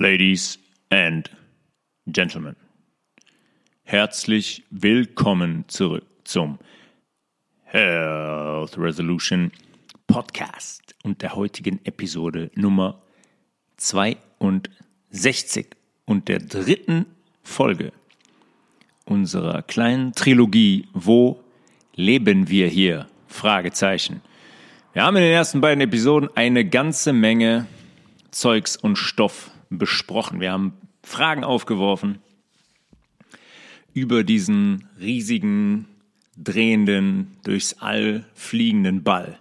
Ladies and Gentlemen, herzlich willkommen zurück zum Health Resolution Podcast und der heutigen Episode Nummer 62 und der dritten Folge unserer kleinen Trilogie Wo leben wir hier? Fragezeichen. Wir haben in den ersten beiden Episoden eine ganze Menge Zeugs und Stoff besprochen. Wir haben Fragen aufgeworfen über diesen riesigen, drehenden, durchs All fliegenden Ball,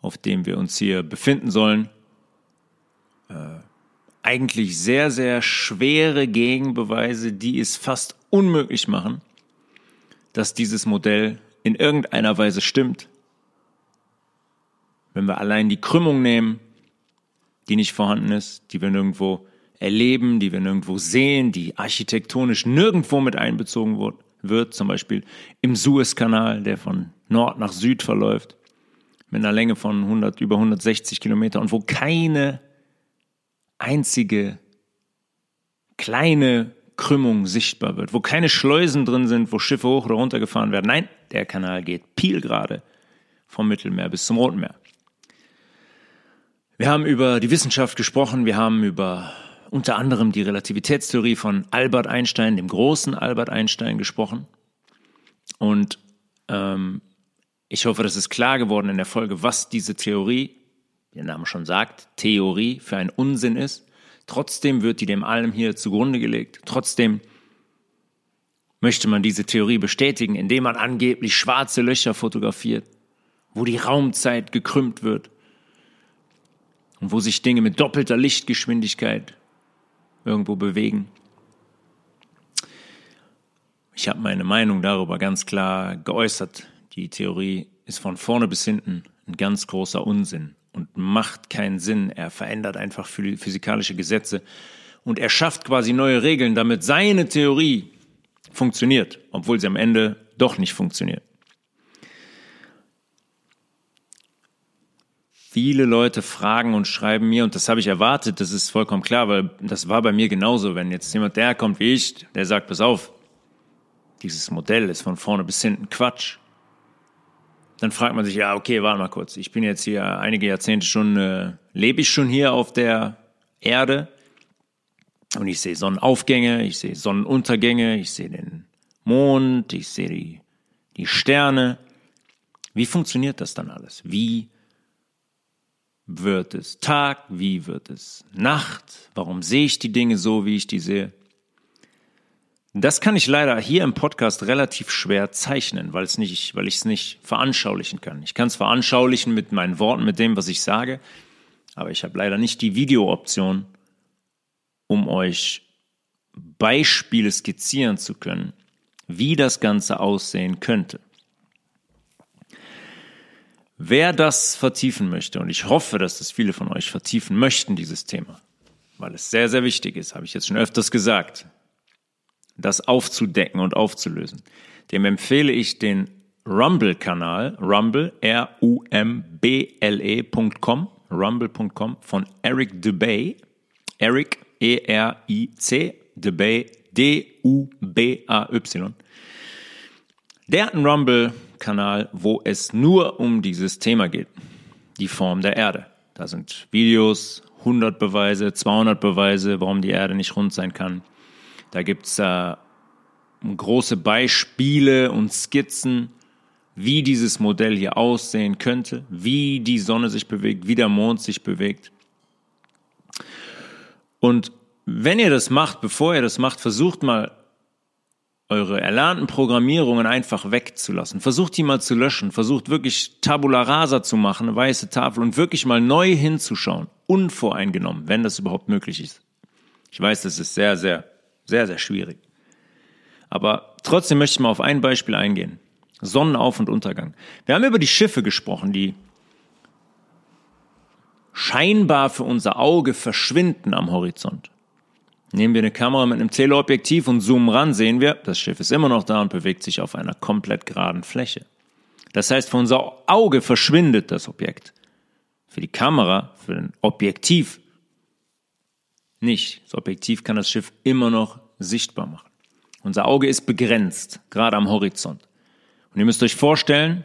auf dem wir uns hier befinden sollen. Äh, eigentlich sehr, sehr schwere Gegenbeweise, die es fast unmöglich machen, dass dieses Modell in irgendeiner Weise stimmt. Wenn wir allein die Krümmung nehmen, die nicht vorhanden ist, die wir nirgendwo erleben, die wir nirgendwo sehen, die architektonisch nirgendwo mit einbezogen wird, zum Beispiel im Suezkanal, der von Nord nach Süd verläuft, mit einer Länge von 100, über 160 Kilometer und wo keine einzige kleine Krümmung sichtbar wird, wo keine Schleusen drin sind, wo Schiffe hoch oder runter gefahren werden. Nein, der Kanal geht pielgerade vom Mittelmeer bis zum Roten Meer. Wir haben über die Wissenschaft gesprochen, wir haben über unter anderem die Relativitätstheorie von Albert Einstein, dem großen Albert Einstein, gesprochen. Und ähm, ich hoffe, das ist klar geworden in der Folge, was diese Theorie, wie der Name schon sagt, Theorie für ein Unsinn ist. Trotzdem wird die dem allem hier zugrunde gelegt. Trotzdem möchte man diese Theorie bestätigen, indem man angeblich schwarze Löcher fotografiert, wo die Raumzeit gekrümmt wird und wo sich Dinge mit doppelter Lichtgeschwindigkeit irgendwo bewegen. Ich habe meine Meinung darüber ganz klar geäußert. Die Theorie ist von vorne bis hinten ein ganz großer Unsinn und macht keinen Sinn. Er verändert einfach physikalische Gesetze und er schafft quasi neue Regeln, damit seine Theorie funktioniert, obwohl sie am Ende doch nicht funktioniert. Viele Leute fragen und schreiben mir, und das habe ich erwartet, das ist vollkommen klar, weil das war bei mir genauso. Wenn jetzt jemand, der kommt wie ich, der sagt, pass auf, dieses Modell ist von vorne bis hinten Quatsch. Dann fragt man sich, ja, okay, warte mal kurz. Ich bin jetzt hier einige Jahrzehnte schon, äh, lebe ich schon hier auf der Erde und ich sehe Sonnenaufgänge, ich sehe Sonnenuntergänge, ich sehe den Mond, ich sehe die, die Sterne. Wie funktioniert das dann alles? Wie wird es Tag? Wie wird es Nacht? Warum sehe ich die Dinge so, wie ich die sehe? Das kann ich leider hier im Podcast relativ schwer zeichnen, weil, es nicht, weil ich es nicht veranschaulichen kann. Ich kann es veranschaulichen mit meinen Worten, mit dem, was ich sage, aber ich habe leider nicht die Videooption, um euch Beispiele skizzieren zu können, wie das Ganze aussehen könnte. Wer das vertiefen möchte, und ich hoffe, dass das viele von euch vertiefen möchten, dieses Thema, weil es sehr, sehr wichtig ist, habe ich jetzt schon öfters gesagt, das aufzudecken und aufzulösen, dem empfehle ich den Rumble-Kanal, Rumble, R-U-M-B-L-E.com, rumble.com von Eric DeBay, Eric, E-R-I-C, DeBay, D-U-B-A-Y. Der hat einen Rumble Kanal, wo es nur um dieses Thema geht. Die Form der Erde. Da sind Videos, 100 Beweise, 200 Beweise, warum die Erde nicht rund sein kann. Da gibt's äh, große Beispiele und Skizzen, wie dieses Modell hier aussehen könnte, wie die Sonne sich bewegt, wie der Mond sich bewegt. Und wenn ihr das macht, bevor ihr das macht, versucht mal eure erlernten Programmierungen einfach wegzulassen. Versucht die mal zu löschen. Versucht wirklich Tabula rasa zu machen, eine weiße Tafel und wirklich mal neu hinzuschauen. Unvoreingenommen, wenn das überhaupt möglich ist. Ich weiß, das ist sehr, sehr, sehr, sehr schwierig. Aber trotzdem möchte ich mal auf ein Beispiel eingehen. Sonnenauf- und Untergang. Wir haben über die Schiffe gesprochen, die scheinbar für unser Auge verschwinden am Horizont. Nehmen wir eine Kamera mit einem Teleobjektiv und zoomen ran, sehen wir, das Schiff ist immer noch da und bewegt sich auf einer komplett geraden Fläche. Das heißt, für unser Auge verschwindet das Objekt. Für die Kamera, für ein Objektiv, nicht. Das Objektiv kann das Schiff immer noch sichtbar machen. Unser Auge ist begrenzt, gerade am Horizont. Und ihr müsst euch vorstellen,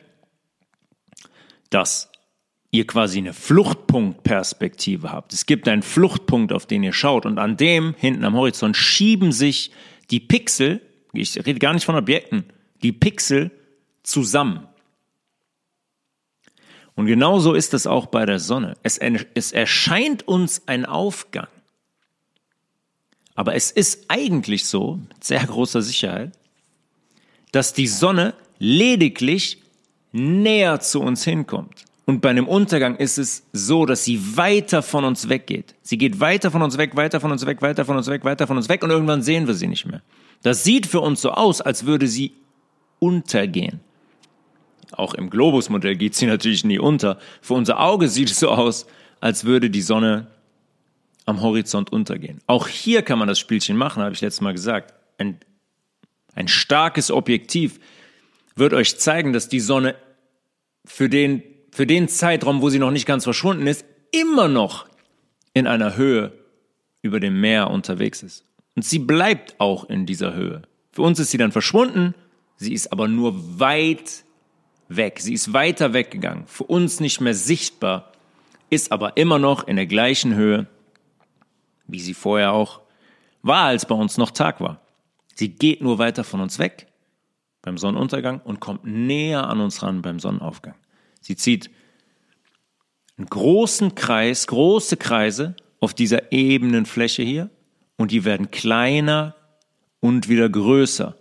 dass ihr quasi eine Fluchtpunktperspektive habt. Es gibt einen Fluchtpunkt, auf den ihr schaut und an dem hinten am Horizont schieben sich die Pixel, ich rede gar nicht von Objekten, die Pixel zusammen. Und genauso ist es auch bei der Sonne. Es, es erscheint uns ein Aufgang. Aber es ist eigentlich so, mit sehr großer Sicherheit, dass die Sonne lediglich näher zu uns hinkommt. Und bei einem Untergang ist es so, dass sie weiter von uns weggeht. Sie geht weiter von uns weg, weiter von uns weg, weiter von uns weg, weiter von uns weg und irgendwann sehen wir sie nicht mehr. Das sieht für uns so aus, als würde sie untergehen. Auch im Globusmodell geht sie natürlich nie unter. Für unser Auge sieht es so aus, als würde die Sonne am Horizont untergehen. Auch hier kann man das Spielchen machen, habe ich letztes Mal gesagt. Ein, ein starkes Objektiv wird euch zeigen, dass die Sonne für den, für den Zeitraum, wo sie noch nicht ganz verschwunden ist, immer noch in einer Höhe über dem Meer unterwegs ist. Und sie bleibt auch in dieser Höhe. Für uns ist sie dann verschwunden, sie ist aber nur weit weg. Sie ist weiter weggegangen, für uns nicht mehr sichtbar, ist aber immer noch in der gleichen Höhe wie sie vorher auch war, als bei uns noch Tag war. Sie geht nur weiter von uns weg beim Sonnenuntergang und kommt näher an uns ran beim Sonnenaufgang. Sie zieht einen großen Kreis, große Kreise auf dieser ebenen Fläche hier und die werden kleiner und wieder größer.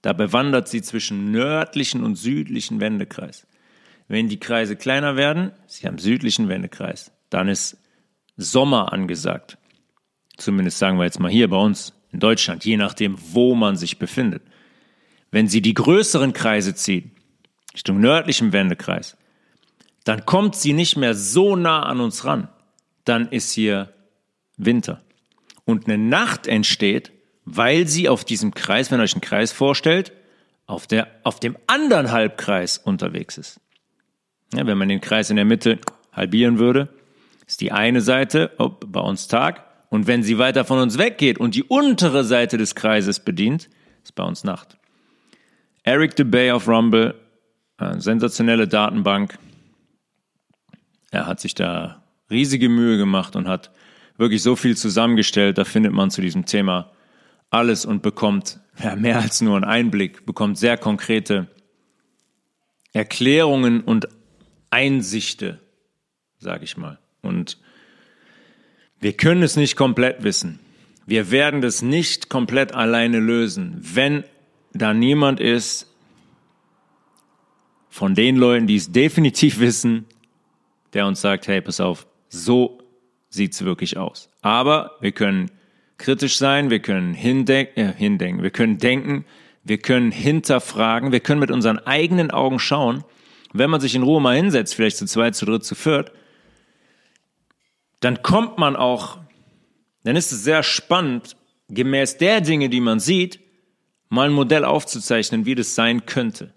Dabei wandert sie zwischen nördlichen und südlichen Wendekreis. Wenn die Kreise kleiner werden, sie haben südlichen Wendekreis, dann ist Sommer angesagt. Zumindest sagen wir jetzt mal hier bei uns in Deutschland, je nachdem, wo man sich befindet. Wenn sie die größeren Kreise zieht, Richtung nördlichen Wendekreis, dann kommt sie nicht mehr so nah an uns ran. Dann ist hier Winter. Und eine Nacht entsteht, weil sie auf diesem Kreis, wenn ihr euch einen Kreis vorstellt, auf, der, auf dem anderen Halbkreis unterwegs ist. Ja, wenn man den Kreis in der Mitte halbieren würde, ist die eine Seite, oh, bei uns Tag, und wenn sie weiter von uns weggeht und die untere Seite des Kreises bedient, ist bei uns Nacht. Eric DeBay auf Rumble, eine sensationelle Datenbank. Er hat sich da riesige Mühe gemacht und hat wirklich so viel zusammengestellt. Da findet man zu diesem Thema alles und bekommt ja, mehr als nur einen Einblick, bekommt sehr konkrete Erklärungen und Einsichte, sage ich mal. Und wir können es nicht komplett wissen. Wir werden das nicht komplett alleine lösen, wenn da niemand ist von den Leuten, die es definitiv wissen, der uns sagt, hey, pass auf, so sieht's wirklich aus. Aber wir können kritisch sein, wir können hindenken, äh, hindenken, wir können denken, wir können hinterfragen, wir können mit unseren eigenen Augen schauen. Wenn man sich in Ruhe mal hinsetzt, vielleicht zu zweit, zu dritt, zu viert, dann kommt man auch, dann ist es sehr spannend, gemäß der Dinge, die man sieht, mal ein Modell aufzuzeichnen, wie das sein könnte.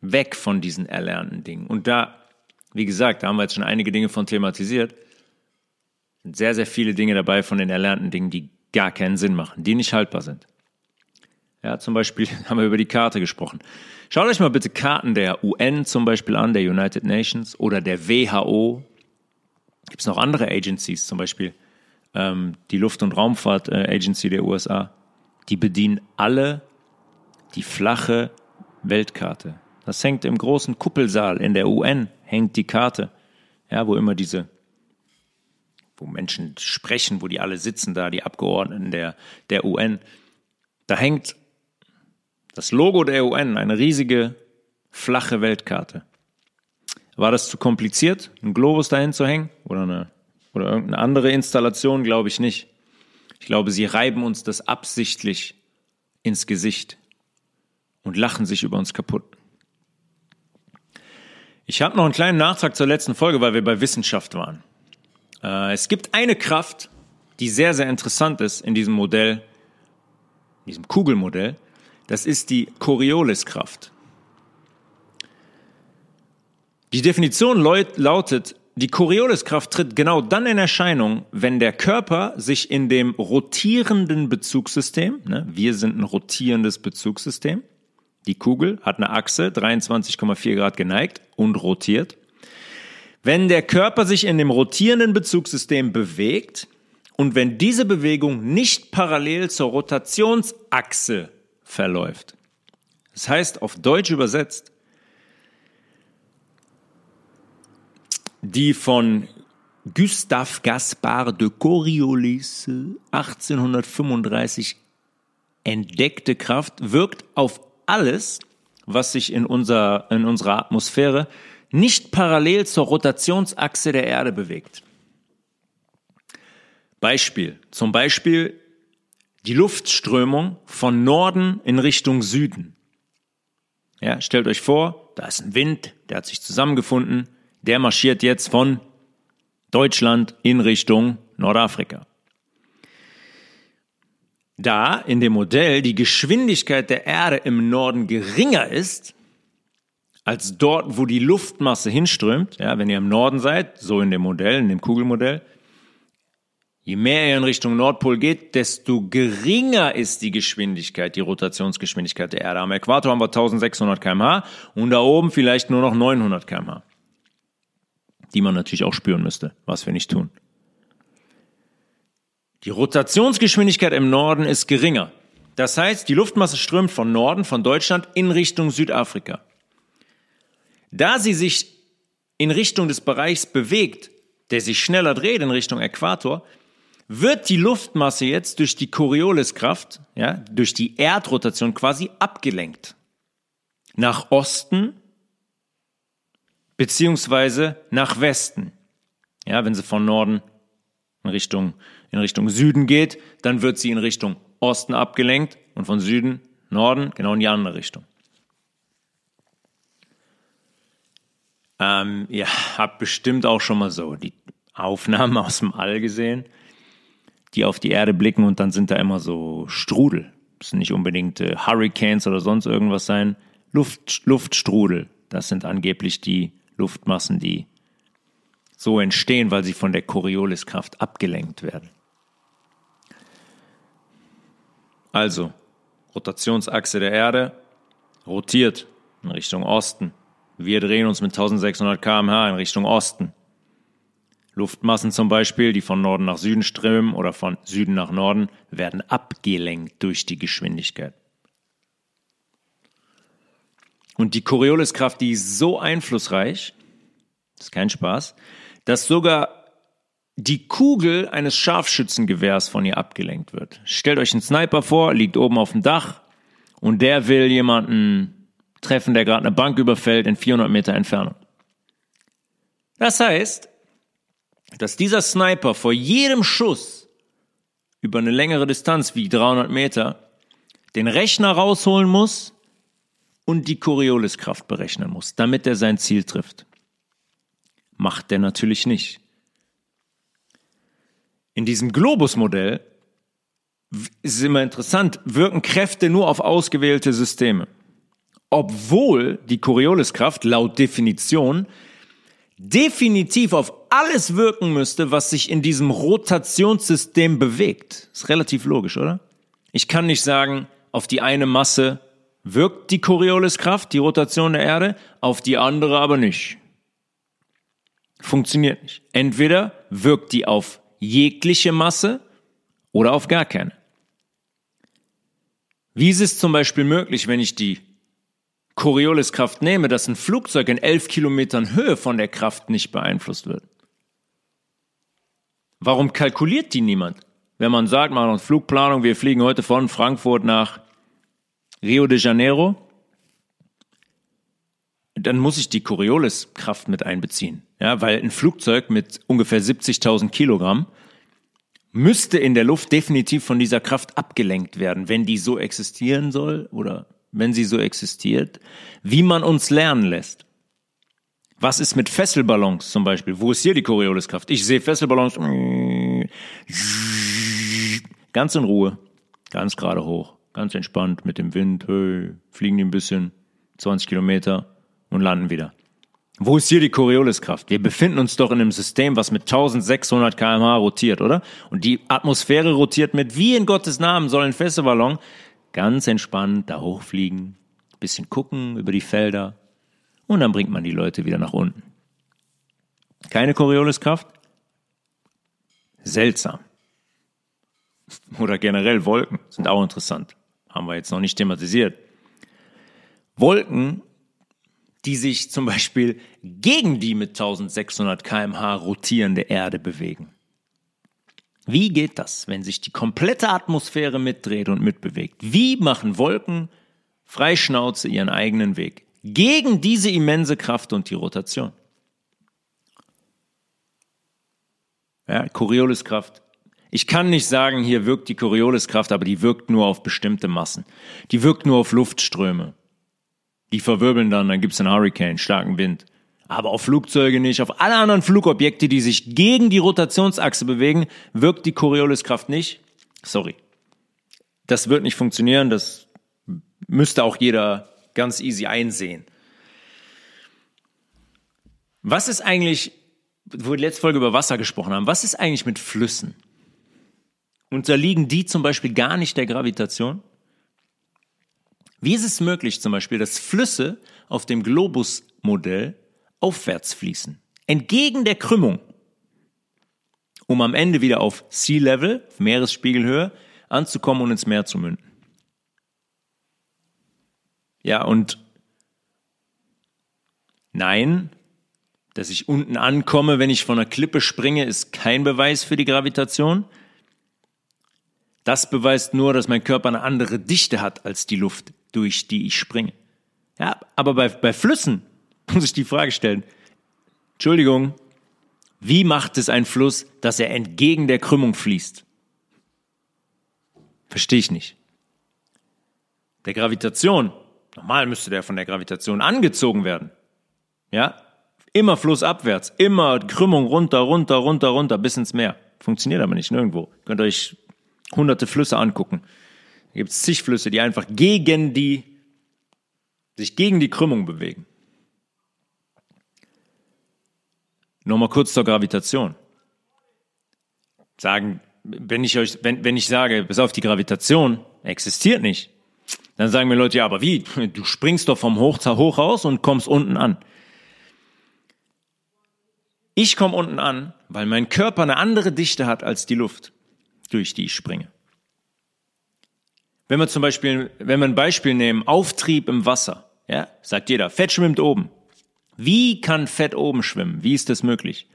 Weg von diesen erlernten Dingen. Und da, wie gesagt, da haben wir jetzt schon einige Dinge von thematisiert. Sind sehr, sehr viele Dinge dabei von den erlernten Dingen, die gar keinen Sinn machen, die nicht haltbar sind. Ja, zum Beispiel haben wir über die Karte gesprochen. Schaut euch mal bitte Karten der UN zum Beispiel an, der United Nations oder der WHO, Gibt es noch andere Agencies, zum Beispiel ähm, die Luft- und Raumfahrt äh, der USA, die bedienen alle die flache Weltkarte. Das hängt im großen Kuppelsaal in der UN, hängt die Karte, ja, wo immer diese, wo Menschen sprechen, wo die alle sitzen da, die Abgeordneten der, der UN. Da hängt das Logo der UN, eine riesige flache Weltkarte. War das zu kompliziert, einen Globus dahin zu hängen oder eine oder irgendeine andere Installation? Glaube ich nicht. Ich glaube, sie reiben uns das absichtlich ins Gesicht und lachen sich über uns kaputt. Ich habe noch einen kleinen Nachtrag zur letzten Folge, weil wir bei Wissenschaft waren. Äh, es gibt eine Kraft, die sehr, sehr interessant ist in diesem Modell, diesem Kugelmodell. Das ist die Corioliskraft. Die Definition lautet, die Corioliskraft tritt genau dann in Erscheinung, wenn der Körper sich in dem rotierenden Bezugssystem, ne, wir sind ein rotierendes Bezugssystem, die Kugel hat eine Achse, 23,4 Grad geneigt und rotiert. Wenn der Körper sich in dem rotierenden Bezugssystem bewegt und wenn diese Bewegung nicht parallel zur Rotationsachse verläuft. Das heißt, auf Deutsch übersetzt, die von Gustave Gaspard de Coriolis 1835 entdeckte Kraft wirkt auf alles, was sich in, unser, in unserer Atmosphäre nicht parallel zur Rotationsachse der Erde bewegt. Beispiel. Zum Beispiel die Luftströmung von Norden in Richtung Süden. Ja, stellt euch vor, da ist ein Wind, der hat sich zusammengefunden, der marschiert jetzt von Deutschland in Richtung Nordafrika. Da in dem Modell die Geschwindigkeit der Erde im Norden geringer ist, als dort, wo die Luftmasse hinströmt, ja, wenn ihr im Norden seid, so in dem Modell, in dem Kugelmodell, je mehr ihr in Richtung Nordpol geht, desto geringer ist die Geschwindigkeit, die Rotationsgeschwindigkeit der Erde. Am Äquator haben wir 1600 kmh und da oben vielleicht nur noch 900 kmh die man natürlich auch spüren müsste, was wir nicht tun. Die Rotationsgeschwindigkeit im Norden ist geringer. Das heißt, die Luftmasse strömt von Norden, von Deutschland in Richtung Südafrika. Da sie sich in Richtung des Bereichs bewegt, der sich schneller dreht in Richtung Äquator, wird die Luftmasse jetzt durch die Corioliskraft, ja, durch die Erdrotation quasi abgelenkt. Nach Osten beziehungsweise nach Westen. Ja, wenn sie von Norden in Richtung, in Richtung Süden geht, dann wird sie in Richtung Osten abgelenkt und von Süden, Norden, genau in die andere Richtung. Ähm, ihr habt bestimmt auch schon mal so die Aufnahmen aus dem All gesehen, die auf die Erde blicken und dann sind da immer so Strudel. Das sind nicht unbedingt äh, Hurricanes oder sonst irgendwas sein. Luft, Luftstrudel. Das sind angeblich die Luftmassen, die so entstehen, weil sie von der Corioliskraft abgelenkt werden. Also, Rotationsachse der Erde rotiert in Richtung Osten. Wir drehen uns mit 1600 km/h in Richtung Osten. Luftmassen zum Beispiel, die von Norden nach Süden strömen oder von Süden nach Norden, werden abgelenkt durch die Geschwindigkeit. Und die Corioliskraft, die ist so einflussreich, ist kein Spaß, dass sogar die Kugel eines Scharfschützengewehrs von ihr abgelenkt wird. Stellt euch einen Sniper vor, liegt oben auf dem Dach und der will jemanden treffen, der gerade eine Bank überfällt in 400 Meter Entfernung. Das heißt, dass dieser Sniper vor jedem Schuss über eine längere Distanz wie 300 Meter den Rechner rausholen muss und die Corioliskraft berechnen muss, damit er sein Ziel trifft. Macht er natürlich nicht. In diesem Globus-Modell ist immer interessant, wirken Kräfte nur auf ausgewählte Systeme. Obwohl die Corioliskraft laut Definition definitiv auf alles wirken müsste, was sich in diesem Rotationssystem bewegt. Ist relativ logisch, oder? Ich kann nicht sagen, auf die eine Masse wirkt die Corioliskraft, die Rotation der Erde, auf die andere aber nicht. Funktioniert nicht. Entweder wirkt die auf jegliche Masse oder auf gar keine. Wie ist es zum Beispiel möglich, wenn ich die Corioliskraft nehme, dass ein Flugzeug in elf Kilometern Höhe von der Kraft nicht beeinflusst wird? Warum kalkuliert die niemand? Wenn man sagt, man hat Flugplanung, wir fliegen heute von Frankfurt nach Rio de Janeiro, dann muss ich die Corioliskraft mit einbeziehen. Ja, weil ein Flugzeug mit ungefähr 70.000 Kilogramm müsste in der Luft definitiv von dieser Kraft abgelenkt werden, wenn die so existieren soll oder wenn sie so existiert, wie man uns lernen lässt. Was ist mit Fesselballons zum Beispiel? Wo ist hier die Corioliskraft? Ich sehe Fesselballons ganz in Ruhe, ganz gerade hoch ganz entspannt mit dem Wind, hey, fliegen die ein bisschen, 20 Kilometer und landen wieder. Wo ist hier die Corioliskraft? Wir befinden uns doch in einem System, was mit 1600 kmh rotiert, oder? Und die Atmosphäre rotiert mit, wie in Gottes Namen soll ein Fässerballon ganz entspannt da hochfliegen, bisschen gucken über die Felder und dann bringt man die Leute wieder nach unten. Keine Corioliskraft? Seltsam. Oder generell Wolken sind auch interessant. Haben wir jetzt noch nicht thematisiert. Wolken die sich zum Beispiel gegen die mit 1600 kmh rotierende Erde bewegen. Wie geht das, wenn sich die komplette Atmosphäre mitdreht und mitbewegt? Wie machen Wolken freischnauze ihren eigenen Weg gegen diese immense Kraft und die Rotation? Ja, Corioliskraft. Ich kann nicht sagen, hier wirkt die Corioliskraft, aber die wirkt nur auf bestimmte Massen. Die wirkt nur auf Luftströme. Die verwirbeln dann, dann gibt's einen Hurricane, starken Wind. Aber auf Flugzeuge nicht, auf alle anderen Flugobjekte, die sich gegen die Rotationsachse bewegen, wirkt die Corioliskraft nicht. Sorry. Das wird nicht funktionieren, das müsste auch jeder ganz easy einsehen. Was ist eigentlich, wo wir letzte Folge über Wasser gesprochen haben, was ist eigentlich mit Flüssen? Unterliegen die zum Beispiel gar nicht der Gravitation? Wie ist es möglich zum Beispiel, dass Flüsse auf dem Globusmodell aufwärts fließen, entgegen der Krümmung, um am Ende wieder auf Sea Level, Meeresspiegelhöhe, anzukommen und ins Meer zu münden? Ja, und nein, dass ich unten ankomme, wenn ich von einer Klippe springe, ist kein Beweis für die Gravitation. Das beweist nur, dass mein Körper eine andere Dichte hat als die Luft durch die ich springe. Ja, aber bei, bei Flüssen muss ich die Frage stellen, Entschuldigung, wie macht es ein Fluss, dass er entgegen der Krümmung fließt? Verstehe ich nicht. Der Gravitation, normal müsste der von der Gravitation angezogen werden. Ja, immer flussabwärts, immer Krümmung runter, runter, runter, runter bis ins Meer. Funktioniert aber nicht nirgendwo. Könnt ihr euch hunderte Flüsse angucken. Da gibt es zig Flüsse, die einfach gegen die, sich gegen die Krümmung bewegen. Nochmal kurz zur Gravitation. Sagen, wenn ich euch, wenn, wenn ich sage, bis auf die Gravitation existiert nicht, dann sagen mir Leute, ja, aber wie? Du springst doch vom Hoch, Hoch raus und kommst unten an. Ich komme unten an, weil mein Körper eine andere Dichte hat als die Luft, durch die ich springe. Wenn wir zum Beispiel, wenn wir ein Beispiel nehmen, Auftrieb im Wasser, ja, sagt jeder, Fett schwimmt oben. Wie kann Fett oben schwimmen? Wie ist das möglich?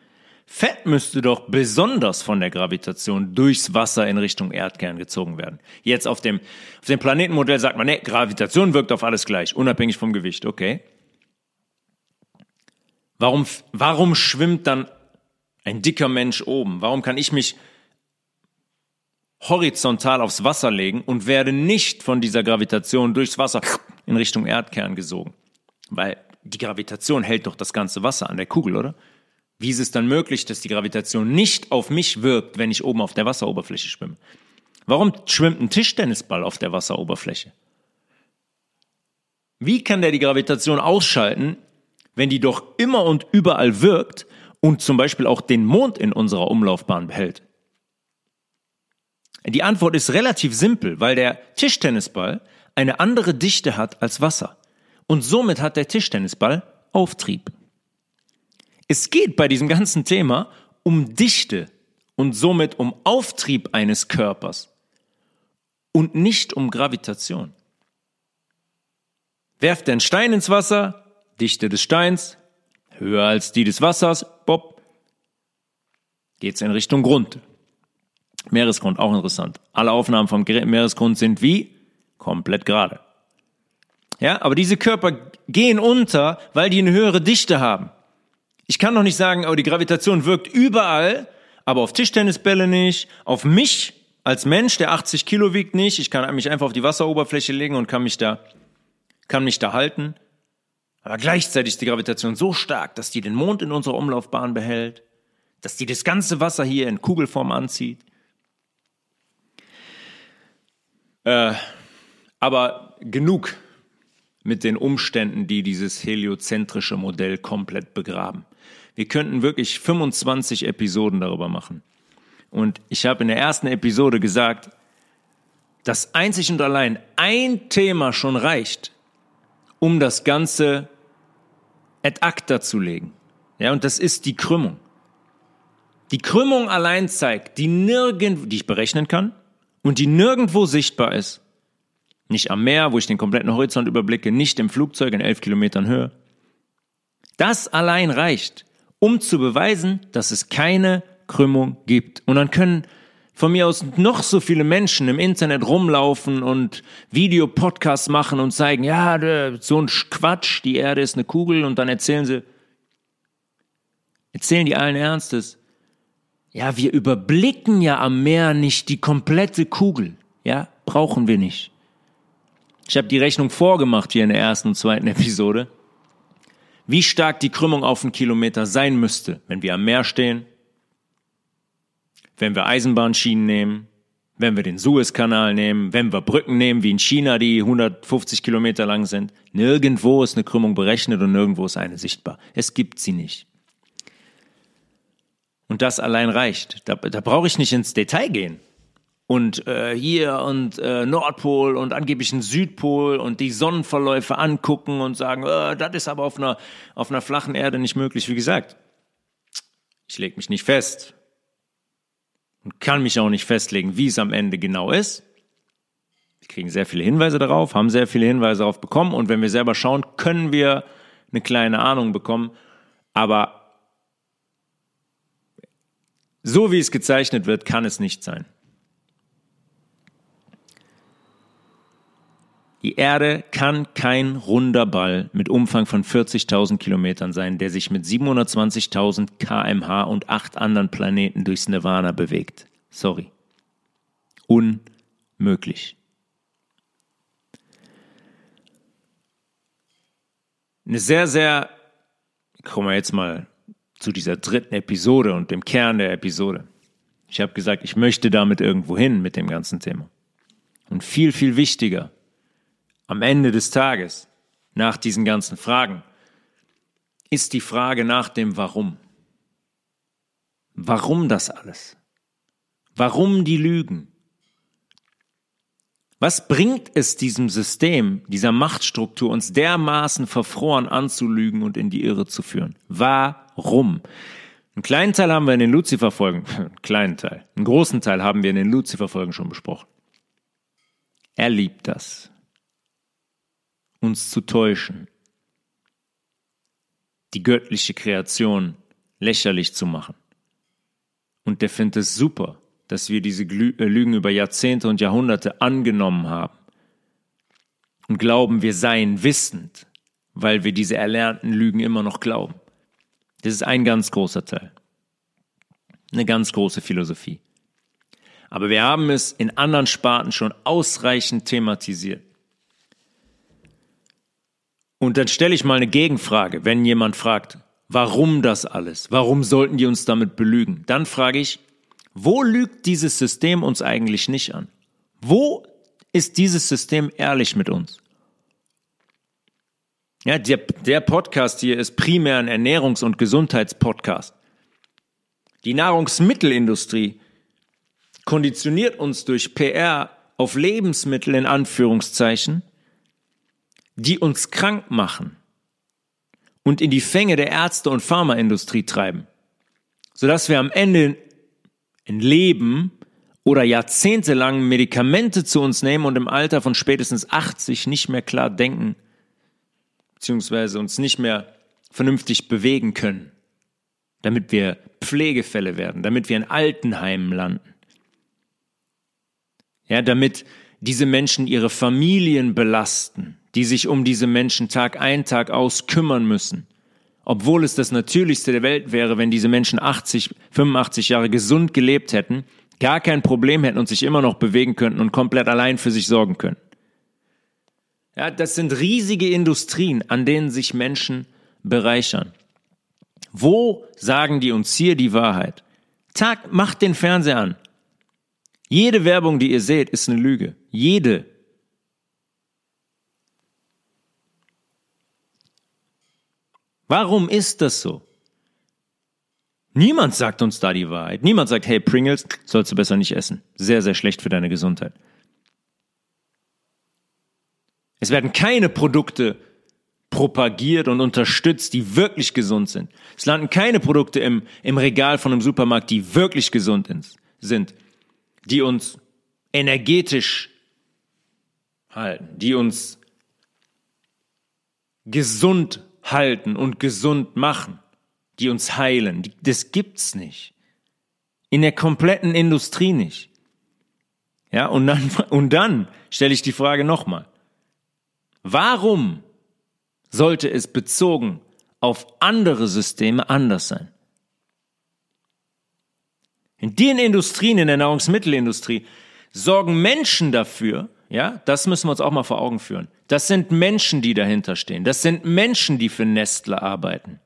Fett müsste doch besonders von der Gravitation durchs Wasser in Richtung Erdkern gezogen werden. Jetzt auf dem, auf dem Planetenmodell sagt man, nee, Gravitation wirkt auf alles gleich, unabhängig vom Gewicht, okay. Warum, warum schwimmt dann ein dicker Mensch oben? Warum kann ich mich horizontal aufs Wasser legen und werde nicht von dieser Gravitation durchs Wasser in Richtung Erdkern gesogen. Weil die Gravitation hält doch das ganze Wasser an der Kugel, oder? Wie ist es dann möglich, dass die Gravitation nicht auf mich wirkt, wenn ich oben auf der Wasseroberfläche schwimme? Warum schwimmt ein Tischtennisball auf der Wasseroberfläche? Wie kann der die Gravitation ausschalten, wenn die doch immer und überall wirkt und zum Beispiel auch den Mond in unserer Umlaufbahn behält? Die Antwort ist relativ simpel, weil der Tischtennisball eine andere Dichte hat als Wasser. Und somit hat der Tischtennisball Auftrieb. Es geht bei diesem ganzen Thema um Dichte und somit um Auftrieb eines Körpers und nicht um Gravitation. Werft ein Stein ins Wasser, Dichte des Steins, höher als die des Wassers, bob, geht's in Richtung Grund. Meeresgrund, auch interessant. Alle Aufnahmen vom Meeresgrund sind wie? Komplett gerade. Ja, aber diese Körper gehen unter, weil die eine höhere Dichte haben. Ich kann doch nicht sagen, oh, die Gravitation wirkt überall, aber auf Tischtennisbälle nicht, auf mich als Mensch, der 80 Kilo wiegt, nicht. Ich kann mich einfach auf die Wasseroberfläche legen und kann mich da, kann mich da halten. Aber gleichzeitig ist die Gravitation so stark, dass die den Mond in unserer Umlaufbahn behält, dass die das ganze Wasser hier in Kugelform anzieht, Äh, aber genug mit den Umständen, die dieses heliozentrische Modell komplett begraben. Wir könnten wirklich 25 Episoden darüber machen. Und ich habe in der ersten Episode gesagt, dass einzig und allein ein Thema schon reicht, um das Ganze ad acta zu legen. Ja, und das ist die Krümmung. Die Krümmung allein zeigt, die nirgend, die ich berechnen kann und die nirgendwo sichtbar ist. Nicht am Meer, wo ich den kompletten Horizont überblicke, nicht im Flugzeug in elf Kilometern Höhe. Das allein reicht, um zu beweisen, dass es keine Krümmung gibt. Und dann können von mir aus noch so viele Menschen im Internet rumlaufen und Videopodcasts machen und zeigen, ja, so ein Quatsch, die Erde ist eine Kugel und dann erzählen sie, erzählen die allen Ernstes, ja, wir überblicken ja am Meer nicht die komplette Kugel. Ja, brauchen wir nicht. Ich habe die Rechnung vorgemacht hier in der ersten und zweiten Episode. Wie stark die Krümmung auf einen Kilometer sein müsste, wenn wir am Meer stehen, wenn wir Eisenbahnschienen nehmen, wenn wir den Suezkanal nehmen, wenn wir Brücken nehmen, wie in China, die 150 Kilometer lang sind. Nirgendwo ist eine Krümmung berechnet und nirgendwo ist eine sichtbar. Es gibt sie nicht. Und das allein reicht. Da, da brauche ich nicht ins Detail gehen. Und äh, hier und äh, Nordpol und angeblich ein Südpol und die Sonnenverläufe angucken und sagen, äh, das ist aber auf einer, auf einer flachen Erde nicht möglich. Wie gesagt, ich lege mich nicht fest und kann mich auch nicht festlegen, wie es am Ende genau ist. Wir kriegen sehr viele Hinweise darauf, haben sehr viele Hinweise darauf bekommen und wenn wir selber schauen, können wir eine kleine Ahnung bekommen. Aber so wie es gezeichnet wird, kann es nicht sein. Die Erde kann kein runder Ball mit Umfang von 40.000 Kilometern sein, der sich mit 720.000 kmh und acht anderen Planeten durchs Nirvana bewegt. Sorry. Unmöglich. Eine sehr, sehr, kommen wir jetzt mal zu dieser dritten Episode und dem Kern der Episode. Ich habe gesagt, ich möchte damit irgendwo hin mit dem ganzen Thema. Und viel, viel wichtiger, am Ende des Tages, nach diesen ganzen Fragen, ist die Frage nach dem Warum. Warum das alles? Warum die Lügen? Was bringt es diesem System, dieser Machtstruktur, uns dermaßen verfroren anzulügen und in die Irre zu führen? Warum? Einen kleinen Teil haben wir in den Lucifer-Folgen, einen kleinen Teil, einen großen Teil haben wir in den Lucifer-Folgen schon besprochen. Er liebt das, uns zu täuschen, die göttliche Kreation lächerlich zu machen. Und der findet es super, dass wir diese äh, Lügen über Jahrzehnte und Jahrhunderte angenommen haben und glauben, wir seien wissend, weil wir diese erlernten Lügen immer noch glauben. Das ist ein ganz großer Teil. Eine ganz große Philosophie. Aber wir haben es in anderen Sparten schon ausreichend thematisiert. Und dann stelle ich mal eine Gegenfrage, wenn jemand fragt, warum das alles? Warum sollten die uns damit belügen? Dann frage ich, wo lügt dieses System uns eigentlich nicht an? Wo ist dieses System ehrlich mit uns? Ja, der, der Podcast hier ist primär ein Ernährungs- und Gesundheitspodcast. Die Nahrungsmittelindustrie konditioniert uns durch PR auf Lebensmittel in Anführungszeichen, die uns krank machen und in die Fänge der Ärzte und Pharmaindustrie treiben, sodass wir am Ende ein Leben oder jahrzehntelang Medikamente zu uns nehmen und im Alter von spätestens 80 nicht mehr klar denken, beziehungsweise uns nicht mehr vernünftig bewegen können, damit wir Pflegefälle werden, damit wir in Altenheimen landen. Ja, damit diese Menschen ihre Familien belasten, die sich um diese Menschen Tag ein, Tag aus kümmern müssen obwohl es das Natürlichste der Welt wäre, wenn diese Menschen 80, 85 Jahre gesund gelebt hätten, gar kein Problem hätten und sich immer noch bewegen könnten und komplett allein für sich sorgen können. Ja, das sind riesige Industrien, an denen sich Menschen bereichern. Wo sagen die uns hier die Wahrheit? Tag, macht den Fernseher an. Jede Werbung, die ihr seht, ist eine Lüge. Jede. Warum ist das so? Niemand sagt uns da die Wahrheit. Niemand sagt, hey, Pringles sollst du besser nicht essen. Sehr, sehr schlecht für deine Gesundheit. Es werden keine Produkte propagiert und unterstützt, die wirklich gesund sind. Es landen keine Produkte im, im Regal von einem Supermarkt, die wirklich gesund sind, die uns energetisch halten, die uns gesund halten und gesund machen, die uns heilen. Das gibt's nicht. In der kompletten Industrie nicht. Ja, und dann, und dann stelle ich die Frage nochmal. Warum sollte es bezogen auf andere Systeme anders sein? In den Industrien, in der Nahrungsmittelindustrie, sorgen Menschen dafür, ja, das müssen wir uns auch mal vor Augen führen. Das sind Menschen, die dahinter stehen. Das sind Menschen, die für Nestle arbeiten.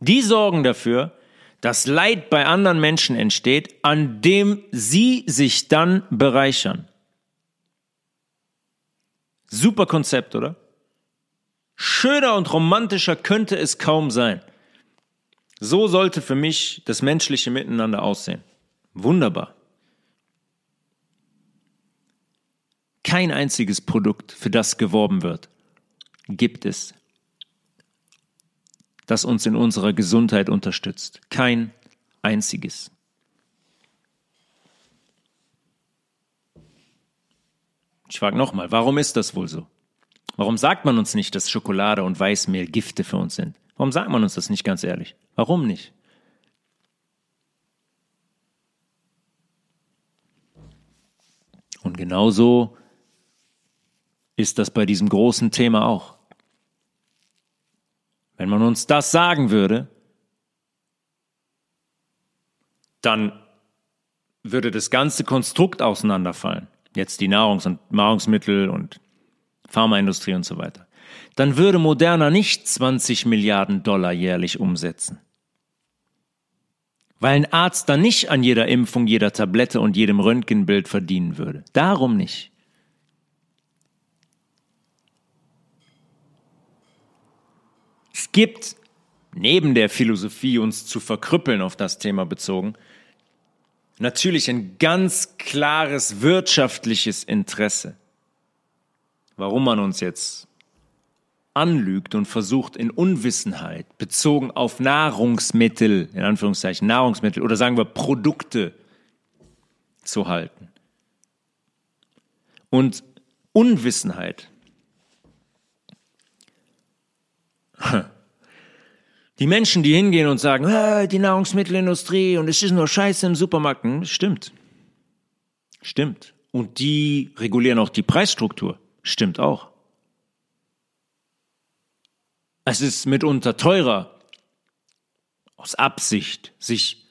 Die sorgen dafür, dass Leid bei anderen Menschen entsteht, an dem sie sich dann bereichern. Super Konzept, oder? Schöner und romantischer könnte es kaum sein. So sollte für mich das menschliche Miteinander aussehen. Wunderbar. Kein einziges Produkt, für das geworben wird, gibt es, das uns in unserer Gesundheit unterstützt. Kein einziges. Ich frage nochmal, warum ist das wohl so? Warum sagt man uns nicht, dass Schokolade und Weißmehl Gifte für uns sind? Warum sagt man uns das nicht ganz ehrlich? Warum nicht? Und genauso ist das bei diesem großen Thema auch. Wenn man uns das sagen würde, dann würde das ganze Konstrukt auseinanderfallen jetzt die Nahrungs- und Nahrungsmittel und Pharmaindustrie und so weiter, dann würde Moderna nicht 20 Milliarden Dollar jährlich umsetzen. Weil ein Arzt dann nicht an jeder Impfung, jeder Tablette und jedem Röntgenbild verdienen würde. Darum nicht. Es gibt neben der Philosophie, uns zu verkrüppeln auf das Thema bezogen, natürlich ein ganz klares wirtschaftliches Interesse, warum man uns jetzt anlügt und versucht in Unwissenheit bezogen auf Nahrungsmittel, in Anführungszeichen Nahrungsmittel oder sagen wir Produkte zu halten. Und Unwissenheit Die Menschen, die hingehen und sagen, ah, die Nahrungsmittelindustrie und es ist nur Scheiße im Supermarkt, hm, stimmt. Stimmt. Und die regulieren auch die Preisstruktur. Stimmt auch. Es ist mitunter teurer, aus Absicht, sich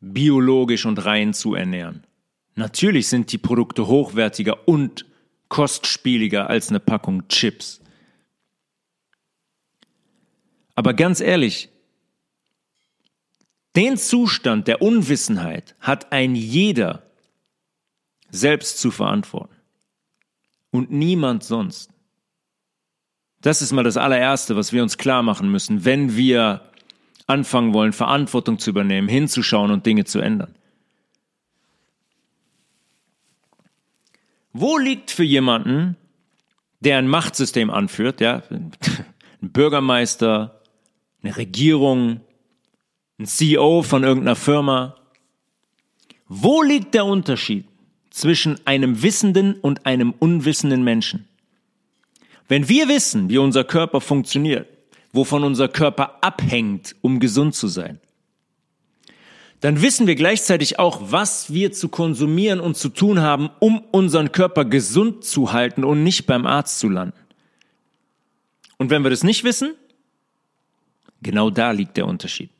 biologisch und rein zu ernähren. Natürlich sind die Produkte hochwertiger und kostspieliger als eine Packung Chips. Aber ganz ehrlich, den Zustand der Unwissenheit hat ein jeder selbst zu verantworten. Und niemand sonst. Das ist mal das allererste, was wir uns klar machen müssen, wenn wir anfangen wollen, Verantwortung zu übernehmen, hinzuschauen und Dinge zu ändern. Wo liegt für jemanden, der ein Machtsystem anführt, ja, ein Bürgermeister, eine Regierung, ein CEO von irgendeiner Firma. Wo liegt der Unterschied zwischen einem wissenden und einem unwissenden Menschen? Wenn wir wissen, wie unser Körper funktioniert, wovon unser Körper abhängt, um gesund zu sein, dann wissen wir gleichzeitig auch, was wir zu konsumieren und zu tun haben, um unseren Körper gesund zu halten und nicht beim Arzt zu landen. Und wenn wir das nicht wissen, Genau da liegt der Unterschied.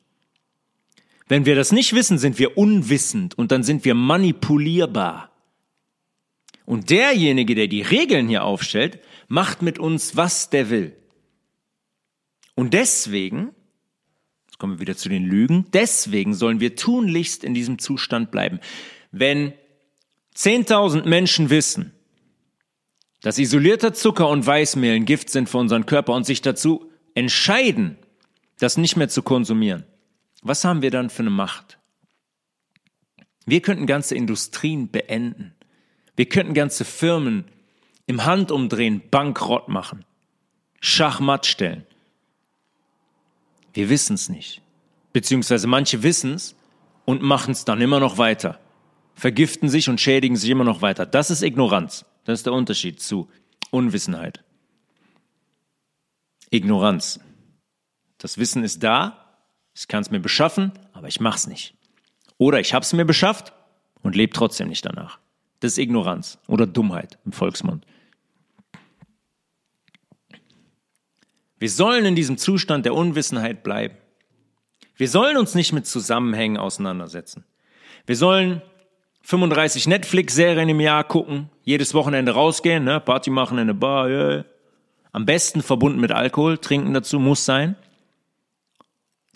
Wenn wir das nicht wissen, sind wir unwissend und dann sind wir manipulierbar. Und derjenige, der die Regeln hier aufstellt, macht mit uns, was der will. Und deswegen, jetzt kommen wir wieder zu den Lügen, deswegen sollen wir tunlichst in diesem Zustand bleiben. Wenn 10.000 Menschen wissen, dass isolierter Zucker und Weißmehl ein Gift sind für unseren Körper und sich dazu entscheiden, das nicht mehr zu konsumieren, was haben wir dann für eine Macht? Wir könnten ganze Industrien beenden. Wir könnten ganze Firmen im Handumdrehen bankrott machen, Schachmatt stellen. Wir wissen es nicht. Beziehungsweise manche wissen es und machen es dann immer noch weiter. Vergiften sich und schädigen sich immer noch weiter. Das ist Ignoranz. Das ist der Unterschied zu Unwissenheit. Ignoranz. Das Wissen ist da, ich kann es mir beschaffen, aber ich mach's nicht. Oder ich habe es mir beschafft und lebe trotzdem nicht danach. Das ist Ignoranz oder Dummheit im Volksmund. Wir sollen in diesem Zustand der Unwissenheit bleiben. Wir sollen uns nicht mit Zusammenhängen auseinandersetzen. Wir sollen 35 Netflix-Serien im Jahr gucken, jedes Wochenende rausgehen, ne? Party machen in eine Bar, yeah. am besten verbunden mit Alkohol, trinken dazu muss sein.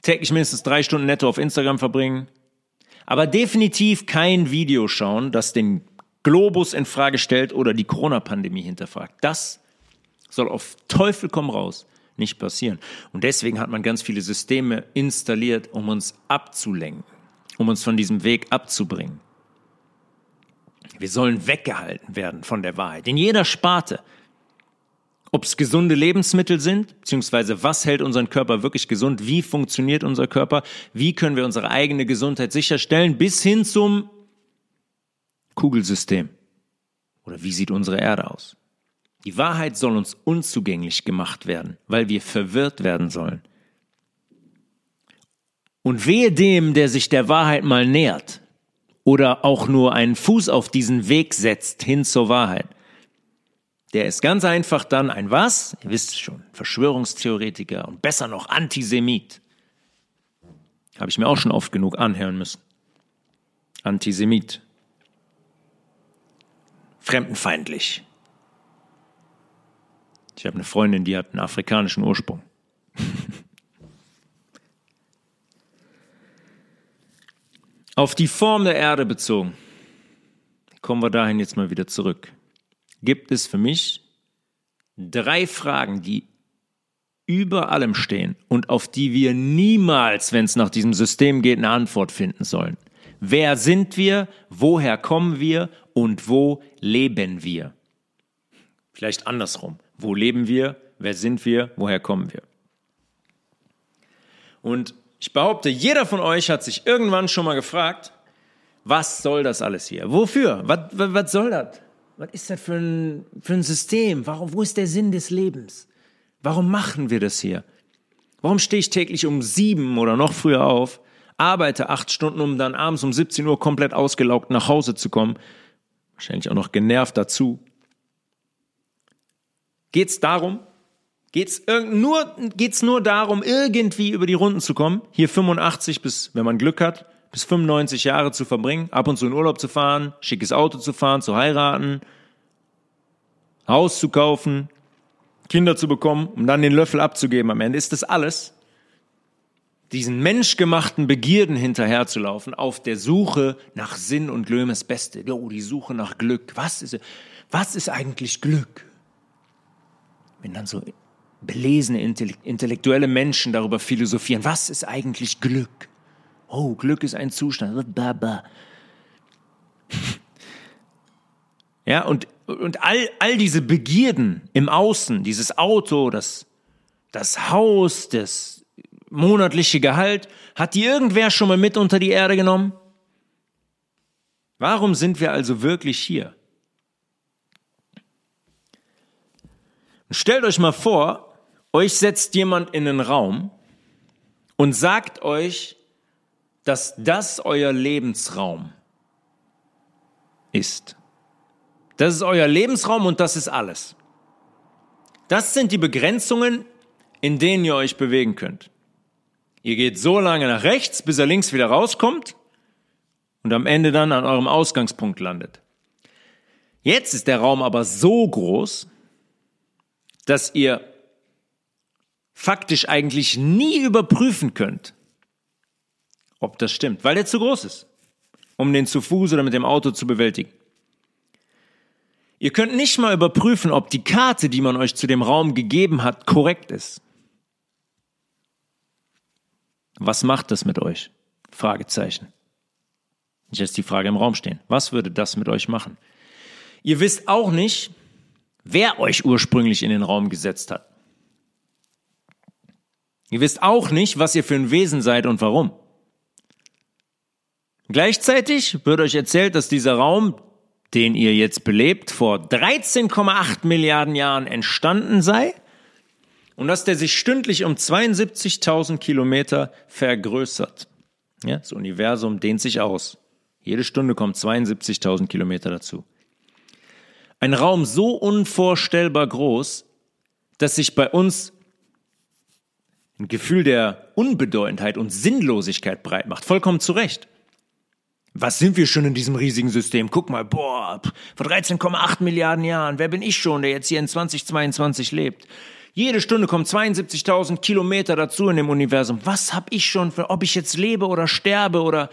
Täglich mindestens drei Stunden netto auf Instagram verbringen. Aber definitiv kein Video schauen, das den Globus in Frage stellt oder die Corona-Pandemie hinterfragt. Das soll auf Teufel komm raus nicht passieren. Und deswegen hat man ganz viele Systeme installiert, um uns abzulenken, um uns von diesem Weg abzubringen. Wir sollen weggehalten werden von der Wahrheit, in jeder Sparte. Ob es gesunde Lebensmittel sind, beziehungsweise was hält unseren Körper wirklich gesund, wie funktioniert unser Körper, wie können wir unsere eigene Gesundheit sicherstellen, bis hin zum Kugelsystem. Oder wie sieht unsere Erde aus? Die Wahrheit soll uns unzugänglich gemacht werden, weil wir verwirrt werden sollen. Und wehe dem, der sich der Wahrheit mal nähert oder auch nur einen Fuß auf diesen Weg setzt hin zur Wahrheit. Der ist ganz einfach dann ein was? Ihr wisst schon, Verschwörungstheoretiker und besser noch Antisemit. Habe ich mir auch schon oft genug anhören müssen. Antisemit. Fremdenfeindlich. Ich habe eine Freundin, die hat einen afrikanischen Ursprung. Auf die Form der Erde bezogen, kommen wir dahin jetzt mal wieder zurück, gibt es für mich drei Fragen, die über allem stehen und auf die wir niemals, wenn es nach diesem System geht, eine Antwort finden sollen. Wer sind wir? Woher kommen wir? Und wo leben wir? Vielleicht andersrum. Wo leben wir? Wer sind wir? Woher kommen wir? Und ich behaupte, jeder von euch hat sich irgendwann schon mal gefragt, was soll das alles hier? Wofür? Was, was, soll das? Was ist das für ein, für ein System? Warum, wo ist der Sinn des Lebens? Warum machen wir das hier? Warum stehe ich täglich um sieben oder noch früher auf, arbeite acht Stunden, um dann abends um 17 Uhr komplett ausgelaugt nach Hause zu kommen? Wahrscheinlich auch noch genervt dazu. Geht es darum? Geht es nur, geht's nur darum, irgendwie über die Runden zu kommen? Hier 85 bis, wenn man Glück hat, bis 95 Jahre zu verbringen, ab und zu in Urlaub zu fahren, schickes Auto zu fahren, zu heiraten, Haus zu kaufen, Kinder zu bekommen, um dann den Löffel abzugeben am Ende. Ist das alles? Diesen menschgemachten Begierden hinterherzulaufen, auf der Suche nach Sinn und Lömes Beste. Oh, die Suche nach Glück. Was ist, was ist eigentlich Glück? wenn dann so belesene, intellektuelle Menschen darüber philosophieren, was ist eigentlich Glück? Oh, Glück ist ein Zustand. Ja, und, und all, all diese Begierden im Außen, dieses Auto, das, das Haus, das monatliche Gehalt, hat die irgendwer schon mal mit unter die Erde genommen? Warum sind wir also wirklich hier? Stellt euch mal vor, euch setzt jemand in einen Raum und sagt euch, dass das euer Lebensraum ist. Das ist euer Lebensraum und das ist alles. Das sind die Begrenzungen, in denen ihr euch bewegen könnt. Ihr geht so lange nach rechts, bis er links wieder rauskommt und am Ende dann an eurem Ausgangspunkt landet. Jetzt ist der Raum aber so groß, dass ihr faktisch eigentlich nie überprüfen könnt, ob das stimmt, weil der zu groß ist, um den zu Fuß oder mit dem Auto zu bewältigen. Ihr könnt nicht mal überprüfen, ob die Karte, die man euch zu dem Raum gegeben hat, korrekt ist. Was macht das mit euch? Fragezeichen. Ich lasse die Frage im Raum stehen. Was würde das mit euch machen? Ihr wisst auch nicht, wer euch ursprünglich in den Raum gesetzt hat. Ihr wisst auch nicht, was ihr für ein Wesen seid und warum. Gleichzeitig wird euch erzählt, dass dieser Raum, den ihr jetzt belebt, vor 13,8 Milliarden Jahren entstanden sei und dass der sich stündlich um 72.000 Kilometer vergrößert. Ja, das Universum dehnt sich aus. Jede Stunde kommen 72.000 Kilometer dazu. Ein Raum so unvorstellbar groß, dass sich bei uns ein Gefühl der Unbedeutendheit und Sinnlosigkeit breit macht. Vollkommen zu Recht. Was sind wir schon in diesem riesigen System? Guck mal, boah, vor 13,8 Milliarden Jahren, wer bin ich schon, der jetzt hier in 2022 lebt? Jede Stunde kommen 72.000 Kilometer dazu in dem Universum. Was hab ich schon für, ob ich jetzt lebe oder sterbe oder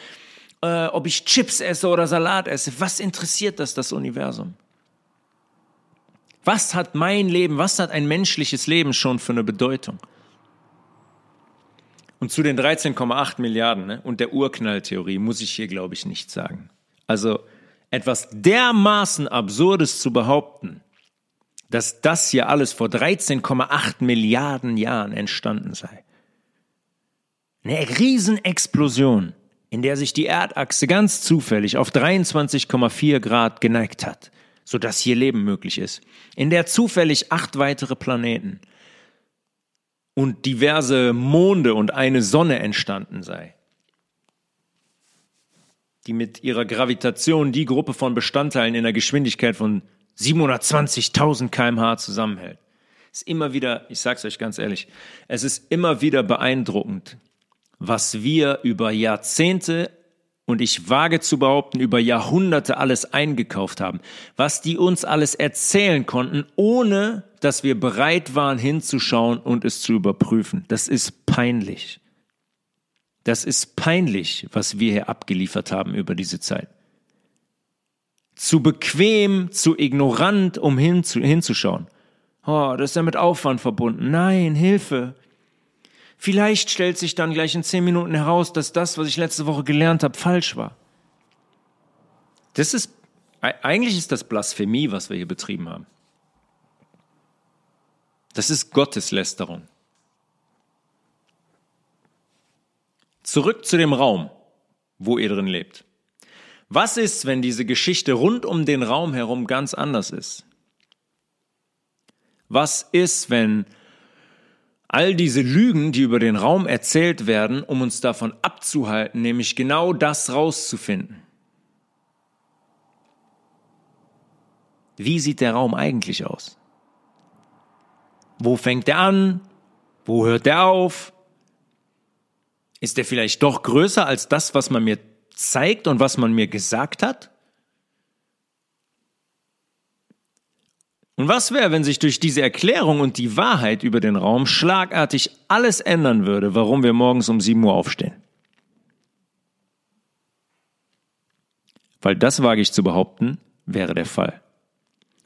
äh, ob ich Chips esse oder Salat esse? Was interessiert das, das Universum? Was hat mein Leben, was hat ein menschliches Leben schon für eine Bedeutung? Und zu den 13,8 Milliarden ne, und der Urknalltheorie muss ich hier, glaube ich, nichts sagen. Also etwas dermaßen Absurdes zu behaupten, dass das hier alles vor 13,8 Milliarden Jahren entstanden sei. Eine Riesenexplosion, in der sich die Erdachse ganz zufällig auf 23,4 Grad geneigt hat, sodass hier Leben möglich ist, in der zufällig acht weitere Planeten und diverse Monde und eine Sonne entstanden sei, die mit ihrer Gravitation die Gruppe von Bestandteilen in der Geschwindigkeit von 720.000 kmh zusammenhält. Ist immer wieder, ich sag's euch ganz ehrlich, es ist immer wieder beeindruckend, was wir über Jahrzehnte und ich wage zu behaupten, über Jahrhunderte alles eingekauft haben, was die uns alles erzählen konnten, ohne dass wir bereit waren hinzuschauen und es zu überprüfen. Das ist peinlich. Das ist peinlich, was wir hier abgeliefert haben über diese Zeit. Zu bequem, zu ignorant, um hinzu, hinzuschauen. Oh, das ist ja mit Aufwand verbunden. Nein, Hilfe. Vielleicht stellt sich dann gleich in zehn Minuten heraus, dass das, was ich letzte Woche gelernt habe, falsch war. Das ist, eigentlich ist das Blasphemie, was wir hier betrieben haben. Das ist Gotteslästerung. Zurück zu dem Raum, wo ihr drin lebt. Was ist, wenn diese Geschichte rund um den Raum herum ganz anders ist? Was ist, wenn All diese Lügen, die über den Raum erzählt werden, um uns davon abzuhalten, nämlich genau das rauszufinden. Wie sieht der Raum eigentlich aus? Wo fängt er an? Wo hört er auf? Ist er vielleicht doch größer als das, was man mir zeigt und was man mir gesagt hat? Und was wäre, wenn sich durch diese Erklärung und die Wahrheit über den Raum schlagartig alles ändern würde, warum wir morgens um 7 Uhr aufstehen? Weil das wage ich zu behaupten, wäre der Fall.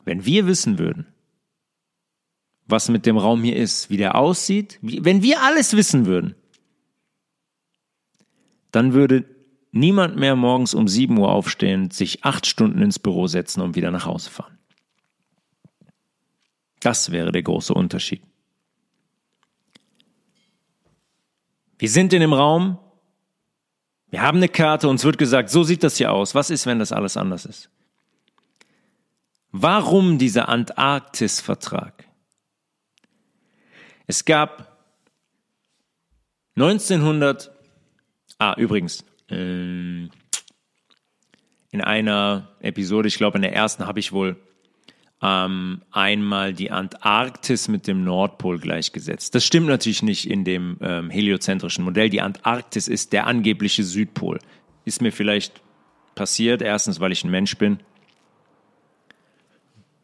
Wenn wir wissen würden, was mit dem Raum hier ist, wie der aussieht, wie, wenn wir alles wissen würden, dann würde niemand mehr morgens um 7 Uhr aufstehen, sich acht Stunden ins Büro setzen und wieder nach Hause fahren. Das wäre der große Unterschied. Wir sind in dem Raum, wir haben eine Karte, uns wird gesagt, so sieht das hier aus. Was ist, wenn das alles anders ist? Warum dieser Antarktis-Vertrag? Es gab 1900, ah, übrigens, äh, in einer Episode, ich glaube in der ersten, habe ich wohl ähm, einmal die Antarktis mit dem Nordpol gleichgesetzt. Das stimmt natürlich nicht in dem ähm, heliozentrischen Modell. Die Antarktis ist der angebliche Südpol. Ist mir vielleicht passiert, erstens, weil ich ein Mensch bin,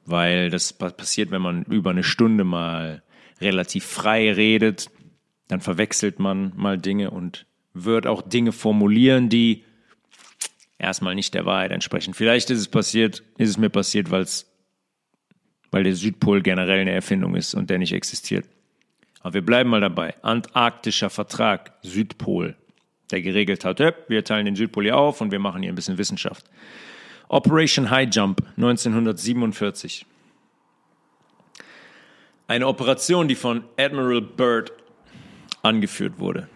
weil das passiert, wenn man über eine Stunde mal relativ frei redet, dann verwechselt man mal Dinge und wird auch Dinge formulieren, die erstmal nicht der Wahrheit entsprechen. Vielleicht ist es passiert, ist es mir passiert, weil es weil der Südpol generell eine Erfindung ist und der nicht existiert. Aber wir bleiben mal dabei. Antarktischer Vertrag, Südpol, der geregelt hat, wir teilen den Südpol hier auf und wir machen hier ein bisschen Wissenschaft. Operation High Jump 1947. Eine Operation, die von Admiral Byrd angeführt wurde.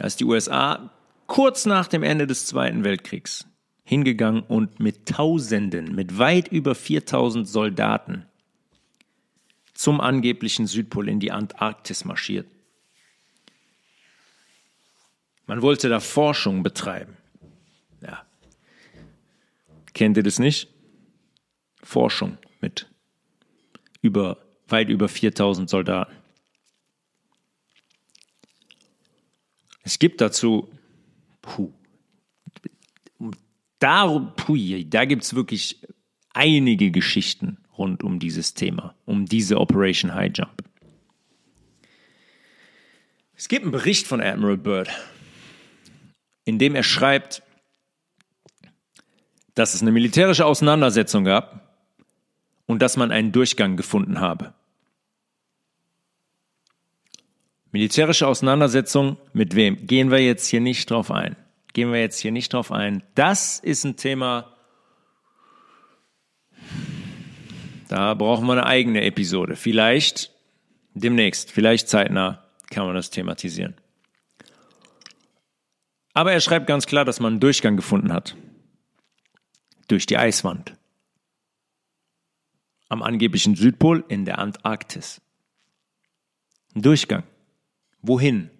Als die USA kurz nach dem Ende des Zweiten Weltkriegs hingegangen und mit Tausenden, mit weit über 4000 Soldaten zum angeblichen Südpol in die Antarktis marschiert. Man wollte da Forschung betreiben. Ja. Kennt ihr das nicht? Forschung mit über, weit über 4000 Soldaten. Es gibt dazu, puh, da, puh, da gibt es wirklich einige Geschichten rund um dieses Thema, um diese Operation High Jump. Es gibt einen Bericht von Admiral Byrd, in dem er schreibt, dass es eine militärische Auseinandersetzung gab und dass man einen Durchgang gefunden habe. Militärische Auseinandersetzung mit wem? Gehen wir jetzt hier nicht drauf ein. Gehen wir jetzt hier nicht drauf ein. Das ist ein Thema, Da brauchen wir eine eigene Episode. Vielleicht demnächst, vielleicht zeitnah kann man das thematisieren. Aber er schreibt ganz klar, dass man einen Durchgang gefunden hat. Durch die Eiswand. Am angeblichen Südpol in der Antarktis. Ein Durchgang. Wohin?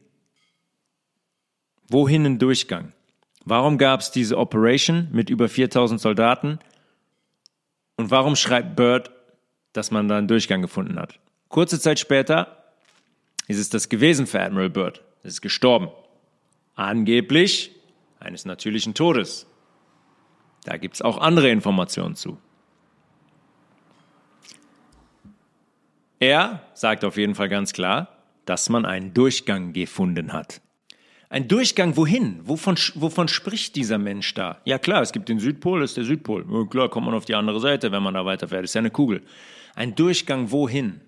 Wohin ein Durchgang? Warum gab es diese Operation mit über 4000 Soldaten? Und warum schreibt Bird dass man da einen Durchgang gefunden hat. Kurze Zeit später ist es das gewesen für Admiral Byrd. Es ist gestorben. Angeblich eines natürlichen Todes. Da gibt es auch andere Informationen zu. Er sagt auf jeden Fall ganz klar, dass man einen Durchgang gefunden hat. Ein Durchgang wohin? Wovon, wovon spricht dieser Mensch da? Ja klar, es gibt den Südpol, das ist der Südpol. Ja, klar, kommt man auf die andere Seite, wenn man da weiterfährt. Das ist ja eine Kugel. Ein Durchgang wohin?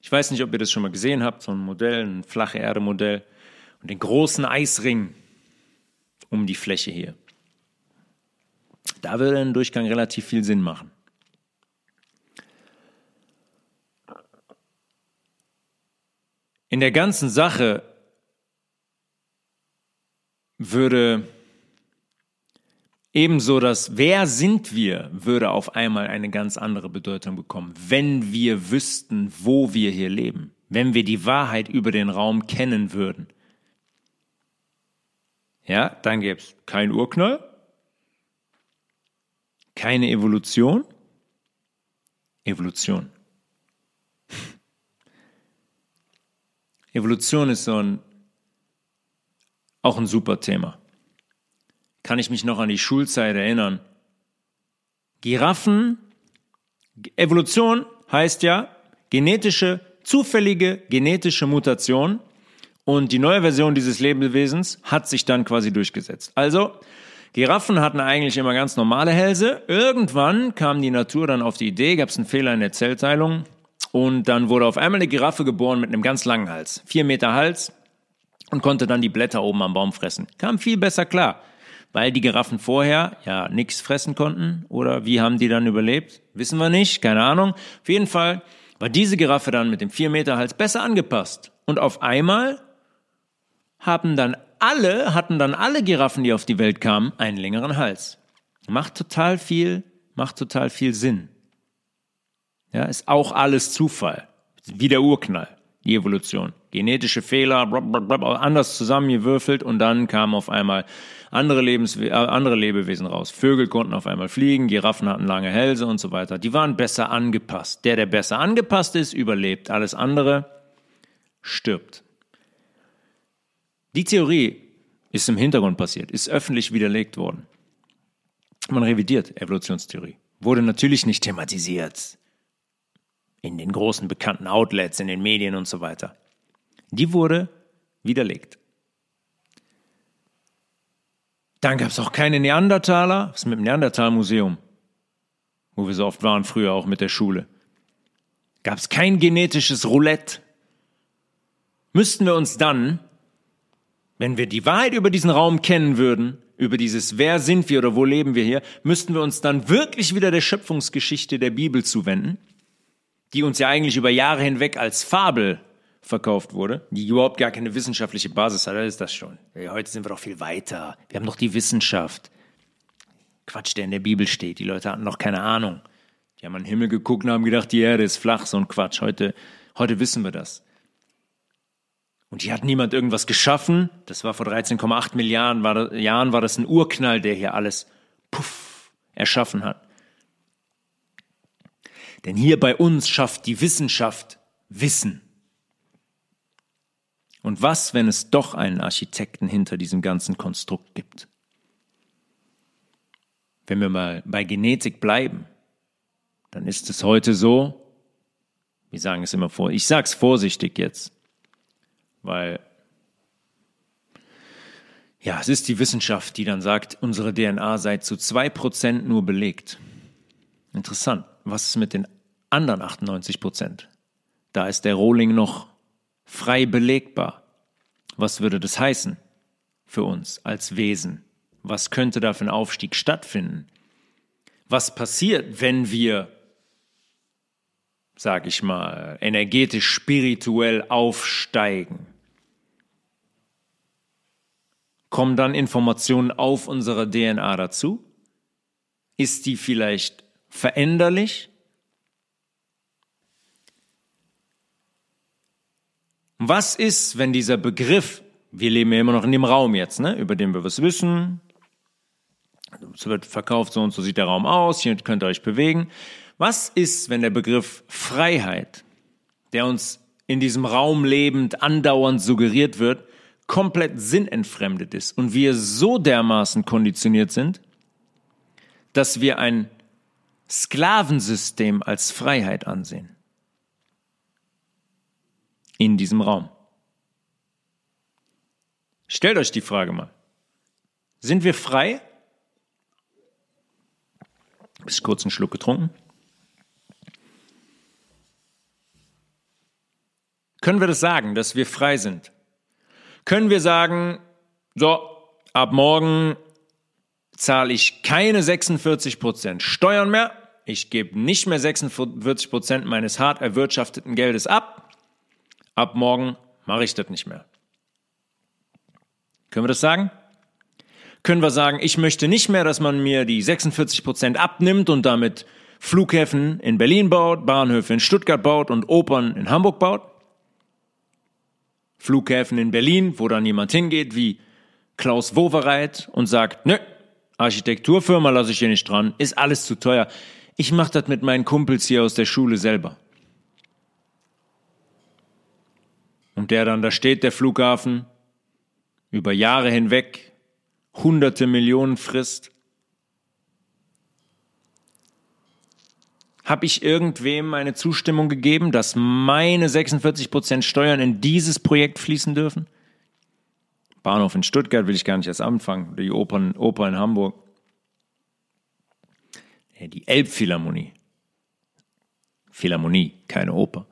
Ich weiß nicht, ob ihr das schon mal gesehen habt, so ein Modell, ein flache Erde-Modell und den großen Eisring um die Fläche hier. Da würde ein Durchgang relativ viel Sinn machen. In der ganzen Sache würde Ebenso das Wer sind wir würde auf einmal eine ganz andere Bedeutung bekommen, wenn wir wüssten, wo wir hier leben, wenn wir die Wahrheit über den Raum kennen würden. Ja, dann gäbe es kein Urknall, keine Evolution. Evolution. Evolution ist so ein, auch ein super Thema kann ich mich noch an die Schulzeit erinnern. Giraffen, Evolution heißt ja genetische, zufällige genetische Mutation und die neue Version dieses Lebewesens hat sich dann quasi durchgesetzt. Also, Giraffen hatten eigentlich immer ganz normale Hälse. Irgendwann kam die Natur dann auf die Idee, gab es einen Fehler in der Zellteilung und dann wurde auf einmal eine Giraffe geboren mit einem ganz langen Hals. Vier Meter Hals und konnte dann die Blätter oben am Baum fressen. Kam viel besser klar weil die Giraffen vorher ja nichts fressen konnten oder wie haben die dann überlebt? Wissen wir nicht, keine Ahnung. Auf jeden Fall war diese Giraffe dann mit dem 4 Meter Hals besser angepasst. Und auf einmal haben dann alle, hatten dann alle Giraffen, die auf die Welt kamen, einen längeren Hals. Macht total viel, macht total viel Sinn. Ja, ist auch alles Zufall. Wie der Urknall, die Evolution. Genetische Fehler, anders zusammengewürfelt und dann kam auf einmal andere, Lebenswe äh, andere Lebewesen raus. Vögel konnten auf einmal fliegen, Giraffen hatten lange Hälse und so weiter. Die waren besser angepasst. Der, der besser angepasst ist, überlebt. Alles andere stirbt. Die Theorie ist im Hintergrund passiert, ist öffentlich widerlegt worden. Man revidiert Evolutionstheorie. Wurde natürlich nicht thematisiert. In den großen bekannten Outlets, in den Medien und so weiter. Die wurde widerlegt. Dann gab es auch keine Neandertaler. Was ist mit dem Neandertal-Museum? wo wir so oft waren früher auch mit der Schule. Gab es kein genetisches Roulette. Müssten wir uns dann, wenn wir die Wahrheit über diesen Raum kennen würden, über dieses Wer sind wir oder wo leben wir hier, müssten wir uns dann wirklich wieder der Schöpfungsgeschichte der Bibel zuwenden, die uns ja eigentlich über Jahre hinweg als Fabel verkauft wurde, die überhaupt gar keine wissenschaftliche Basis hat, ist das schon. Heute sind wir doch viel weiter. Wir haben doch die Wissenschaft. Quatsch, der in der Bibel steht. Die Leute hatten noch keine Ahnung. Die haben an den Himmel geguckt und haben gedacht, die Erde ist flach, so ein Quatsch. Heute, heute wissen wir das. Und hier hat niemand irgendwas geschaffen. Das war vor 13,8 Milliarden war, Jahren war das ein Urknall, der hier alles puff erschaffen hat. Denn hier bei uns schafft die Wissenschaft Wissen. Und was, wenn es doch einen Architekten hinter diesem ganzen Konstrukt gibt? Wenn wir mal bei Genetik bleiben, dann ist es heute so, wir sagen es immer vor, ich sage es vorsichtig jetzt, weil ja, es ist die Wissenschaft, die dann sagt, unsere DNA sei zu zwei Prozent nur belegt. Interessant. Was ist mit den anderen 98 Prozent? Da ist der Rohling noch frei belegbar. Was würde das heißen für uns als Wesen? Was könnte da für ein Aufstieg stattfinden? Was passiert, wenn wir, sag ich mal, energetisch, spirituell aufsteigen? Kommen dann Informationen auf unsere DNA dazu? Ist die vielleicht veränderlich? Was ist, wenn dieser Begriff, wir leben ja immer noch in dem Raum jetzt, ne, über den wir was wissen, es wird verkauft, so und so sieht der Raum aus, hier könnt ihr euch bewegen. Was ist, wenn der Begriff Freiheit, der uns in diesem Raum lebend andauernd suggeriert wird, komplett sinnentfremdet ist und wir so dermaßen konditioniert sind, dass wir ein Sklavensystem als Freiheit ansehen? In diesem Raum. Stellt euch die Frage mal. Sind wir frei? Bis kurz einen Schluck getrunken. Können wir das sagen, dass wir frei sind? Können wir sagen, so, ab morgen zahle ich keine 46 Prozent Steuern mehr, ich gebe nicht mehr 46 Prozent meines hart erwirtschafteten Geldes ab, ab morgen mache ich das nicht mehr. Können wir das sagen? Können wir sagen, ich möchte nicht mehr, dass man mir die 46 Prozent abnimmt und damit Flughäfen in Berlin baut, Bahnhöfe in Stuttgart baut und Opern in Hamburg baut? Flughäfen in Berlin, wo dann jemand hingeht wie Klaus Wowereit und sagt, nö, Architekturfirma lasse ich hier nicht dran, ist alles zu teuer. Ich mache das mit meinen Kumpels hier aus der Schule selber. Und der dann da steht, der Flughafen, über Jahre hinweg, hunderte Millionen frisst. Habe ich irgendwem meine Zustimmung gegeben, dass meine 46% Steuern in dieses Projekt fließen dürfen? Bahnhof in Stuttgart will ich gar nicht erst anfangen, die Opern, Oper in Hamburg. Die Elbphilharmonie. Philharmonie, keine Oper.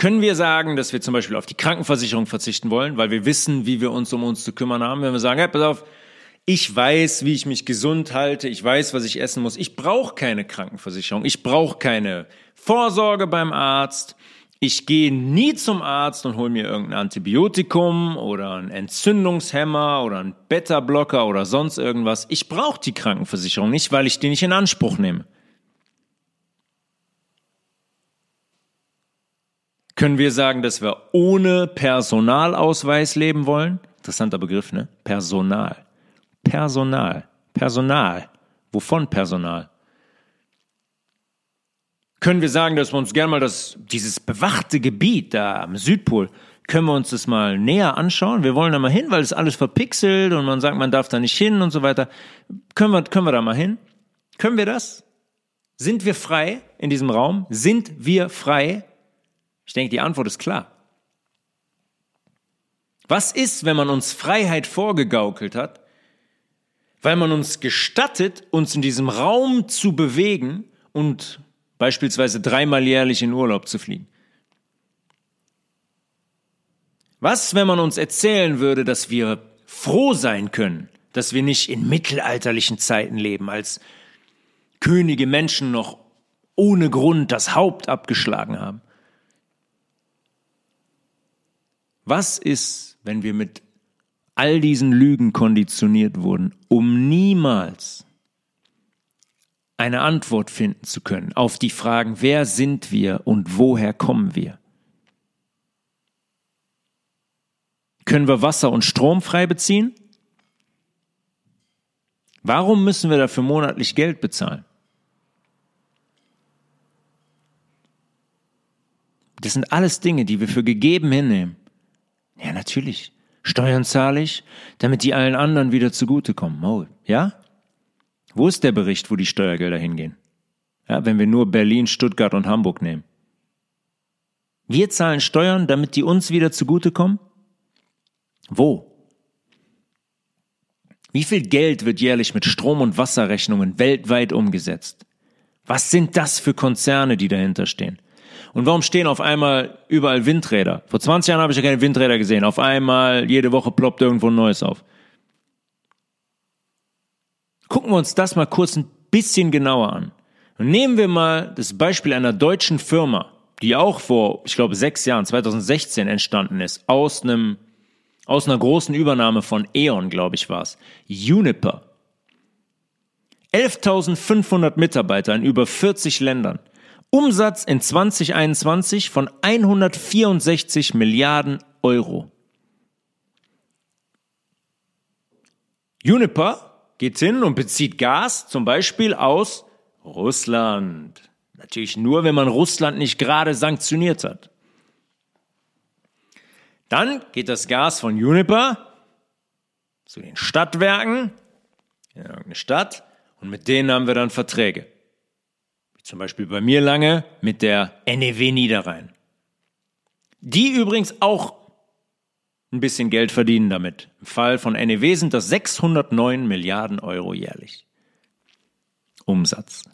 Können wir sagen, dass wir zum Beispiel auf die Krankenversicherung verzichten wollen, weil wir wissen, wie wir uns um uns zu kümmern haben? Wenn wir sagen, hey, pass auf, ich weiß, wie ich mich gesund halte, ich weiß, was ich essen muss, ich brauche keine Krankenversicherung, ich brauche keine Vorsorge beim Arzt, ich gehe nie zum Arzt und hole mir irgendein Antibiotikum oder ein Entzündungshemmer oder ein Beta-Blocker oder sonst irgendwas. Ich brauche die Krankenversicherung nicht, weil ich die nicht in Anspruch nehme. Können wir sagen, dass wir ohne Personalausweis leben wollen? Interessanter Begriff, ne? Personal. Personal. Personal. Wovon Personal? Können wir sagen, dass wir uns gerne mal das, dieses bewachte Gebiet da am Südpol, können wir uns das mal näher anschauen? Wir wollen da mal hin, weil es alles verpixelt und man sagt, man darf da nicht hin und so weiter. Können wir, können wir da mal hin? Können wir das? Sind wir frei in diesem Raum? Sind wir frei? Ich denke, die Antwort ist klar. Was ist, wenn man uns Freiheit vorgegaukelt hat, weil man uns gestattet, uns in diesem Raum zu bewegen und beispielsweise dreimal jährlich in Urlaub zu fliegen. Was, wenn man uns erzählen würde, dass wir froh sein können, dass wir nicht in mittelalterlichen Zeiten leben, als Könige Menschen noch ohne Grund das Haupt abgeschlagen haben? Was ist, wenn wir mit all diesen Lügen konditioniert wurden, um niemals eine Antwort finden zu können auf die Fragen, wer sind wir und woher kommen wir? Können wir Wasser und Strom frei beziehen? Warum müssen wir dafür monatlich Geld bezahlen? Das sind alles Dinge, die wir für gegeben hinnehmen. Ja, natürlich. Steuern zahle ich, damit die allen anderen wieder zugutekommen. Oh, ja? Wo ist der Bericht, wo die Steuergelder hingehen? Ja, wenn wir nur Berlin, Stuttgart und Hamburg nehmen. Wir zahlen Steuern, damit die uns wieder zugutekommen? Wo? Wie viel Geld wird jährlich mit Strom- und Wasserrechnungen weltweit umgesetzt? Was sind das für Konzerne, die dahinter stehen? Und warum stehen auf einmal überall Windräder? Vor 20 Jahren habe ich ja keine Windräder gesehen. Auf einmal, jede Woche ploppt irgendwo ein neues auf. Gucken wir uns das mal kurz ein bisschen genauer an. Und nehmen wir mal das Beispiel einer deutschen Firma, die auch vor, ich glaube, sechs Jahren, 2016 entstanden ist, aus einem, aus einer großen Übernahme von E.ON, glaube ich, war es. Uniper. 11.500 Mitarbeiter in über 40 Ländern. Umsatz in 2021 von 164 Milliarden Euro. Uniper geht hin und bezieht Gas zum Beispiel aus Russland. Natürlich nur, wenn man Russland nicht gerade sanktioniert hat. Dann geht das Gas von Uniper zu den Stadtwerken in irgendeine Stadt und mit denen haben wir dann Verträge. Zum Beispiel bei mir lange mit der NEW Niederrhein. Die übrigens auch ein bisschen Geld verdienen damit. Im Fall von NEW sind das 609 Milliarden Euro jährlich. Umsatz.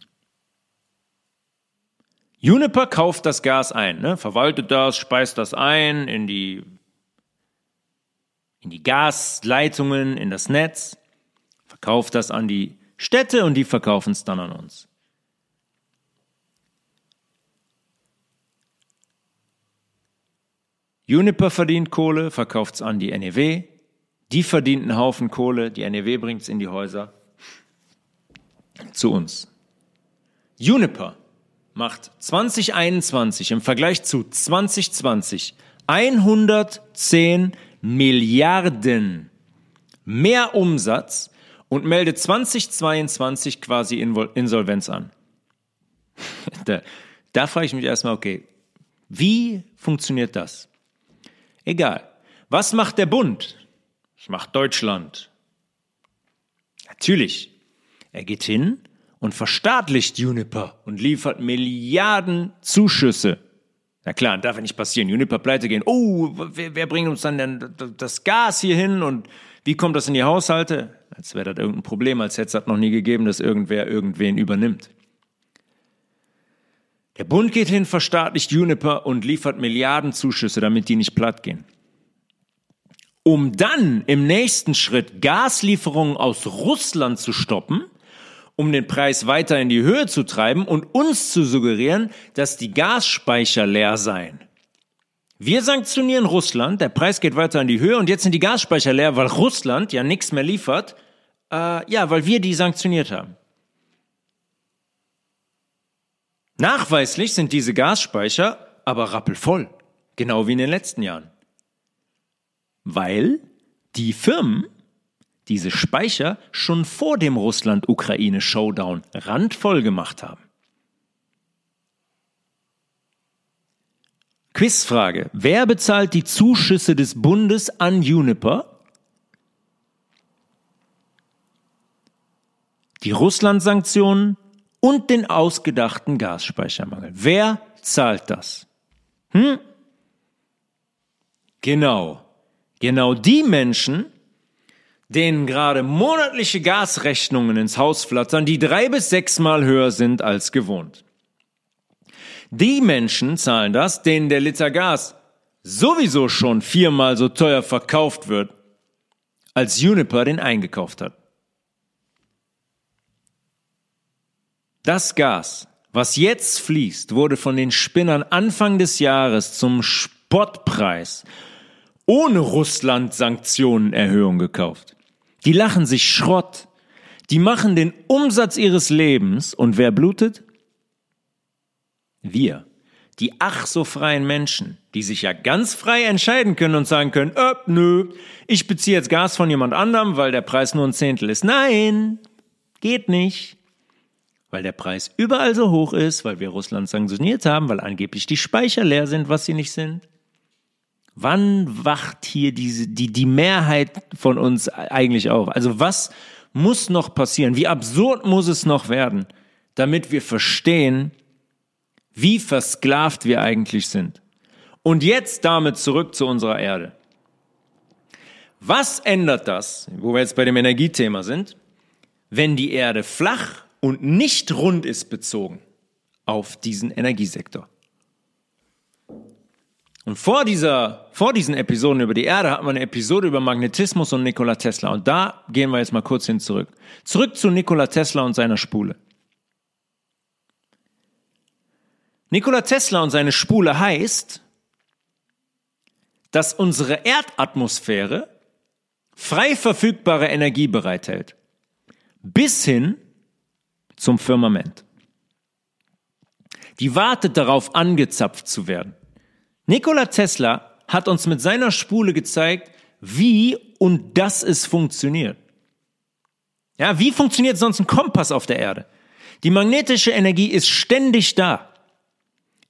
Uniper kauft das Gas ein, ne? verwaltet das, speist das ein in die, in die Gasleitungen, in das Netz, verkauft das an die Städte und die verkaufen es dann an uns. Juniper verdient Kohle, verkauft es an die NEW. Die verdient einen Haufen Kohle, die NEW bringt es in die Häuser. Zu uns. Juniper macht 2021 im Vergleich zu 2020 110 Milliarden mehr Umsatz und meldet 2022 quasi Insolvenz an. da, da frage ich mich erstmal, okay, wie funktioniert das? Egal. Was macht der Bund? Was macht Deutschland? Natürlich. Er geht hin und verstaatlicht Juniper und liefert Milliarden Zuschüsse. Na klar, darf ja nicht passieren. Juniper pleite gehen. Oh, wer, wer bringt uns dann denn das Gas hier hin und wie kommt das in die Haushalte? Als wäre das irgendein Problem, als hätte es das noch nie gegeben, dass irgendwer irgendwen übernimmt. Der Bund geht hin, verstaatlicht Juniper und liefert Milliarden Zuschüsse, damit die nicht platt gehen. Um dann im nächsten Schritt Gaslieferungen aus Russland zu stoppen, um den Preis weiter in die Höhe zu treiben und uns zu suggerieren, dass die Gasspeicher leer seien. Wir sanktionieren Russland, der Preis geht weiter in die Höhe und jetzt sind die Gasspeicher leer, weil Russland ja nichts mehr liefert, äh, ja, weil wir die sanktioniert haben. Nachweislich sind diese Gasspeicher aber rappelvoll, genau wie in den letzten Jahren. Weil die Firmen diese Speicher schon vor dem Russland-Ukraine-Showdown randvoll gemacht haben. Quizfrage. Wer bezahlt die Zuschüsse des Bundes an Juniper? Die Russland-Sanktionen und den ausgedachten Gasspeichermangel. Wer zahlt das? Hm? Genau. Genau die Menschen, denen gerade monatliche Gasrechnungen ins Haus flattern, die drei bis sechsmal höher sind als gewohnt. Die Menschen zahlen das, denen der Liter Gas sowieso schon viermal so teuer verkauft wird, als Juniper den eingekauft hat. Das Gas, was jetzt fließt, wurde von den Spinnern Anfang des Jahres zum Spottpreis ohne Russland-Sanktionenerhöhung gekauft. Die lachen sich Schrott. Die machen den Umsatz ihres Lebens und wer blutet? Wir. Die ach so freien Menschen, die sich ja ganz frei entscheiden können und sagen können, äh, nö, ich beziehe jetzt Gas von jemand anderem, weil der Preis nur ein Zehntel ist. Nein, geht nicht. Weil der Preis überall so hoch ist, weil wir Russland sanktioniert haben, weil angeblich die Speicher leer sind, was sie nicht sind. Wann wacht hier diese, die, die Mehrheit von uns eigentlich auf? Also was muss noch passieren? Wie absurd muss es noch werden, damit wir verstehen, wie versklavt wir eigentlich sind? Und jetzt damit zurück zu unserer Erde. Was ändert das, wo wir jetzt bei dem Energiethema sind, wenn die Erde flach und nicht rund ist bezogen auf diesen Energiesektor? Und vor dieser, vor diesen Episoden über die Erde hatten wir eine Episode über Magnetismus und Nikola Tesla. Und da gehen wir jetzt mal kurz hin zurück. Zurück zu Nikola Tesla und seiner Spule. Nikola Tesla und seine Spule heißt, dass unsere Erdatmosphäre frei verfügbare Energie bereithält. Bis hin zum Firmament. Die wartet darauf, angezapft zu werden. Nikola Tesla hat uns mit seiner Spule gezeigt, wie und dass es funktioniert. Ja, wie funktioniert sonst ein Kompass auf der Erde? Die magnetische Energie ist ständig da.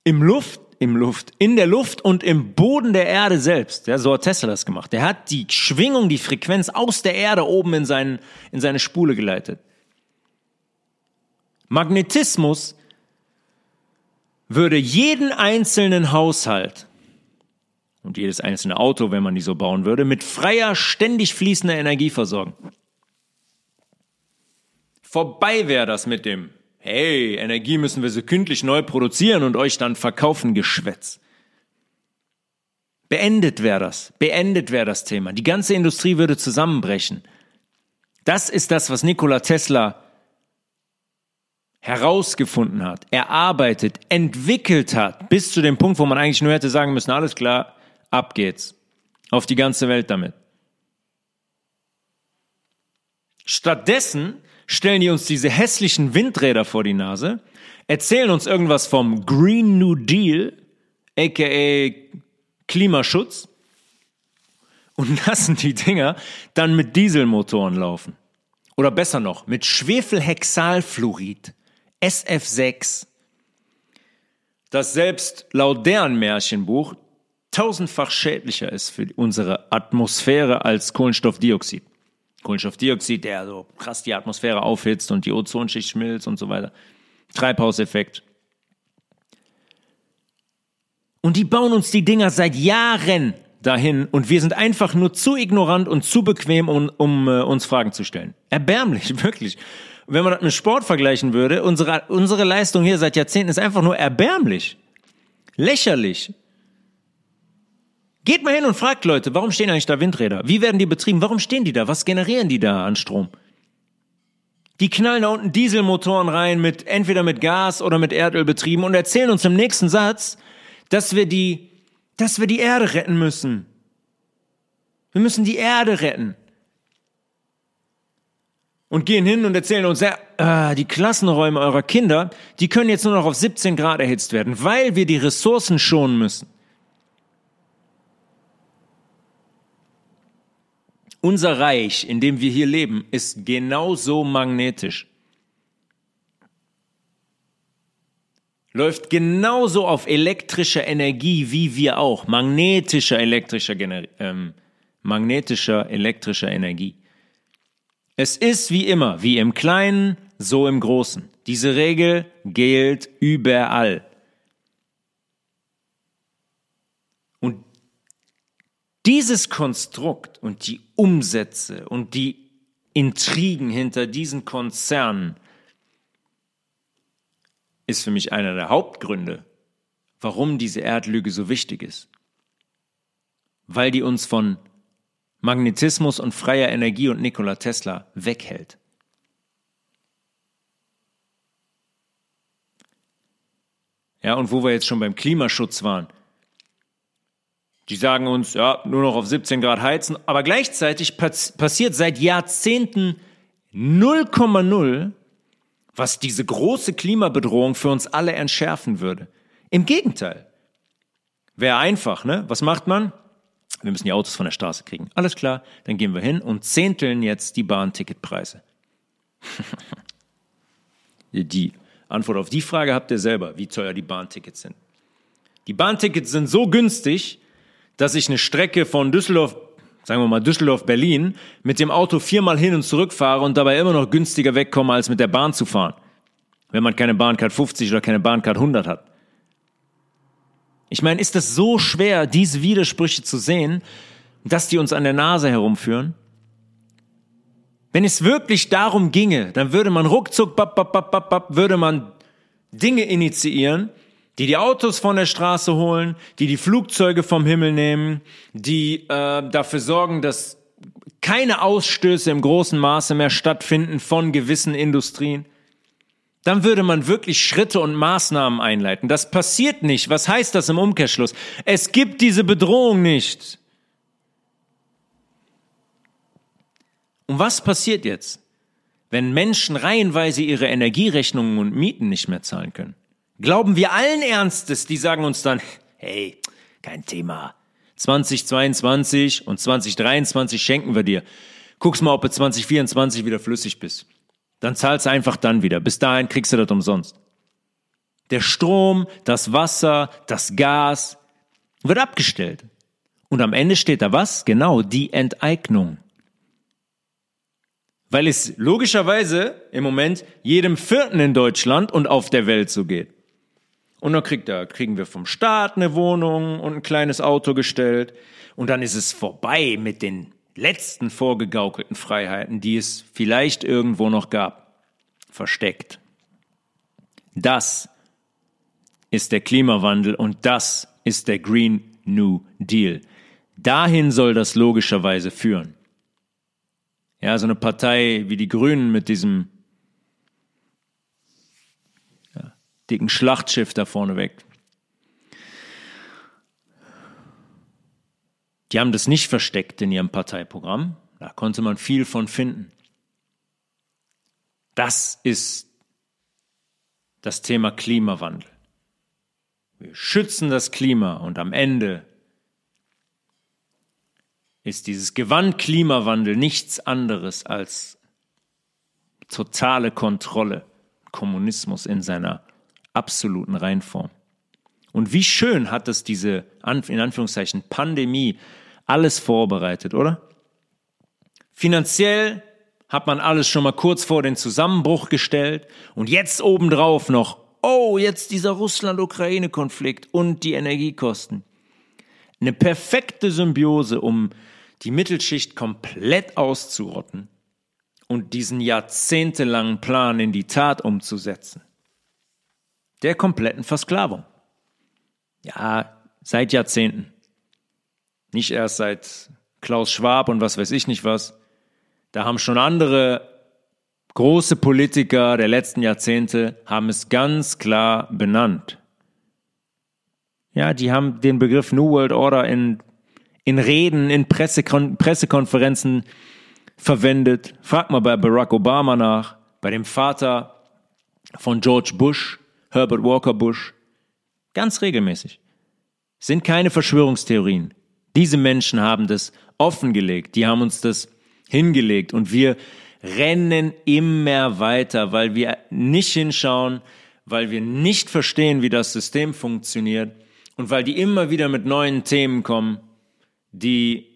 Im Luft, im Luft, in der Luft und im Boden der Erde selbst. Ja, so hat Tesla das gemacht. Er hat die Schwingung, die Frequenz aus der Erde oben in, seinen, in seine Spule geleitet. Magnetismus würde jeden einzelnen Haushalt und jedes einzelne Auto, wenn man die so bauen würde, mit freier, ständig fließender Energie versorgen. Vorbei wäre das mit dem, hey, Energie müssen wir sekündlich neu produzieren und euch dann verkaufen, Geschwätz. Beendet wäre das, beendet wäre das Thema. Die ganze Industrie würde zusammenbrechen. Das ist das, was Nikola Tesla herausgefunden hat, erarbeitet, entwickelt hat, bis zu dem Punkt, wo man eigentlich nur hätte sagen müssen, alles klar, ab geht's. Auf die ganze Welt damit. Stattdessen stellen die uns diese hässlichen Windräder vor die Nase, erzählen uns irgendwas vom Green New Deal, aka Klimaschutz, und lassen die Dinger dann mit Dieselmotoren laufen. Oder besser noch, mit Schwefelhexalfluorid. SF6, das selbst laut deren Märchenbuch tausendfach schädlicher ist für unsere Atmosphäre als Kohlenstoffdioxid. Kohlenstoffdioxid, der so krass die Atmosphäre aufhitzt und die Ozonschicht schmilzt und so weiter. Treibhauseffekt. Und die bauen uns die Dinger seit Jahren dahin und wir sind einfach nur zu ignorant und zu bequem, um, um uh, uns Fragen zu stellen. Erbärmlich, wirklich wenn man das mit Sport vergleichen würde, unsere, unsere Leistung hier seit Jahrzehnten ist einfach nur erbärmlich. Lächerlich. Geht mal hin und fragt Leute, warum stehen eigentlich da Windräder? Wie werden die betrieben? Warum stehen die da? Was generieren die da an Strom? Die knallen da unten Dieselmotoren rein mit, entweder mit Gas oder mit Erdöl betrieben und erzählen uns im nächsten Satz, dass wir die, dass wir die Erde retten müssen. Wir müssen die Erde retten und gehen hin und erzählen uns, ja, äh, die Klassenräume eurer Kinder, die können jetzt nur noch auf 17 Grad erhitzt werden, weil wir die Ressourcen schonen müssen. Unser Reich, in dem wir hier leben, ist genauso magnetisch. Läuft genauso auf elektrischer Energie wie wir auch. Magnetischer elektrischer, ähm, magnetischer elektrischer Energie. Es ist wie immer, wie im Kleinen, so im Großen. Diese Regel gilt überall. Und Dieses Konstrukt und die Umsätze und die Intrigen hinter diesen Konzernen ist für mich einer der Hauptgründe, warum diese Erdlüge so wichtig ist. Weil die uns von Magnetismus und freier Energie und Nikola Tesla weghält. Ja, und wo wir jetzt schon beim Klimaschutz waren. Die sagen uns, ja, nur noch auf 17 Grad heizen, aber gleichzeitig pass passiert seit Jahrzehnten 0,0, was diese große Klimabedrohung für uns alle entschärfen würde. Im Gegenteil. Wäre einfach, ne? Was macht man? Wir müssen die Autos von der Straße kriegen. Alles klar, dann gehen wir hin und zehnteln jetzt die Bahnticketpreise. die Antwort auf die Frage habt ihr selber, wie teuer die Bahntickets sind. Die Bahntickets sind so günstig, dass ich eine Strecke von Düsseldorf, sagen wir mal Düsseldorf-Berlin, mit dem Auto viermal hin und zurück fahre und dabei immer noch günstiger wegkomme, als mit der Bahn zu fahren. Wenn man keine Bahncard 50 oder keine Bahncard 100 hat. Ich meine, ist das so schwer, diese Widersprüche zu sehen, dass die uns an der Nase herumführen? Wenn es wirklich darum ginge, dann würde man ruckzuck, bap, bap, bap, bap, bap, würde man Dinge initiieren, die die Autos von der Straße holen, die die Flugzeuge vom Himmel nehmen, die äh, dafür sorgen, dass keine Ausstöße im großen Maße mehr stattfinden von gewissen Industrien dann würde man wirklich Schritte und Maßnahmen einleiten. Das passiert nicht. Was heißt das im Umkehrschluss? Es gibt diese Bedrohung nicht. Und was passiert jetzt, wenn Menschen reihenweise ihre Energierechnungen und Mieten nicht mehr zahlen können? Glauben wir allen Ernstes, die sagen uns dann, hey, kein Thema. 2022 und 2023 schenken wir dir. Guck's mal, ob du 2024 wieder flüssig bist. Dann zahlst du einfach dann wieder. Bis dahin kriegst du das umsonst. Der Strom, das Wasser, das Gas wird abgestellt. Und am Ende steht da was? Genau, die Enteignung. Weil es logischerweise im Moment jedem Vierten in Deutschland und auf der Welt so geht. Und dann kriegt er, kriegen wir vom Staat eine Wohnung und ein kleines Auto gestellt. Und dann ist es vorbei mit den letzten vorgegaukelten Freiheiten, die es vielleicht irgendwo noch gab, versteckt. Das ist der Klimawandel und das ist der Green New Deal. Dahin soll das logischerweise führen. Ja, so eine Partei wie die Grünen mit diesem ja, dicken Schlachtschiff da vorne weg. Die haben das nicht versteckt in ihrem Parteiprogramm. Da konnte man viel von finden. Das ist das Thema Klimawandel. Wir schützen das Klima und am Ende ist dieses Gewand Klimawandel nichts anderes als totale Kontrolle, Kommunismus in seiner absoluten Reinform. Und wie schön hat es diese, in Anführungszeichen, Pandemie alles vorbereitet, oder? Finanziell hat man alles schon mal kurz vor den Zusammenbruch gestellt und jetzt obendrauf noch, oh, jetzt dieser Russland-Ukraine-Konflikt und die Energiekosten. Eine perfekte Symbiose, um die Mittelschicht komplett auszurotten und diesen jahrzehntelangen Plan in die Tat umzusetzen. Der kompletten Versklavung. Ja, seit Jahrzehnten. Nicht erst seit Klaus Schwab und was weiß ich nicht was. Da haben schon andere große Politiker der letzten Jahrzehnte haben es ganz klar benannt. Ja, die haben den Begriff New World Order in, in Reden, in Pressekon Pressekonferenzen verwendet. Frag mal bei Barack Obama nach, bei dem Vater von George Bush, Herbert Walker Bush. Ganz regelmäßig. Sind keine Verschwörungstheorien. Diese Menschen haben das offengelegt. Die haben uns das hingelegt und wir rennen immer weiter, weil wir nicht hinschauen, weil wir nicht verstehen, wie das System funktioniert und weil die immer wieder mit neuen Themen kommen, die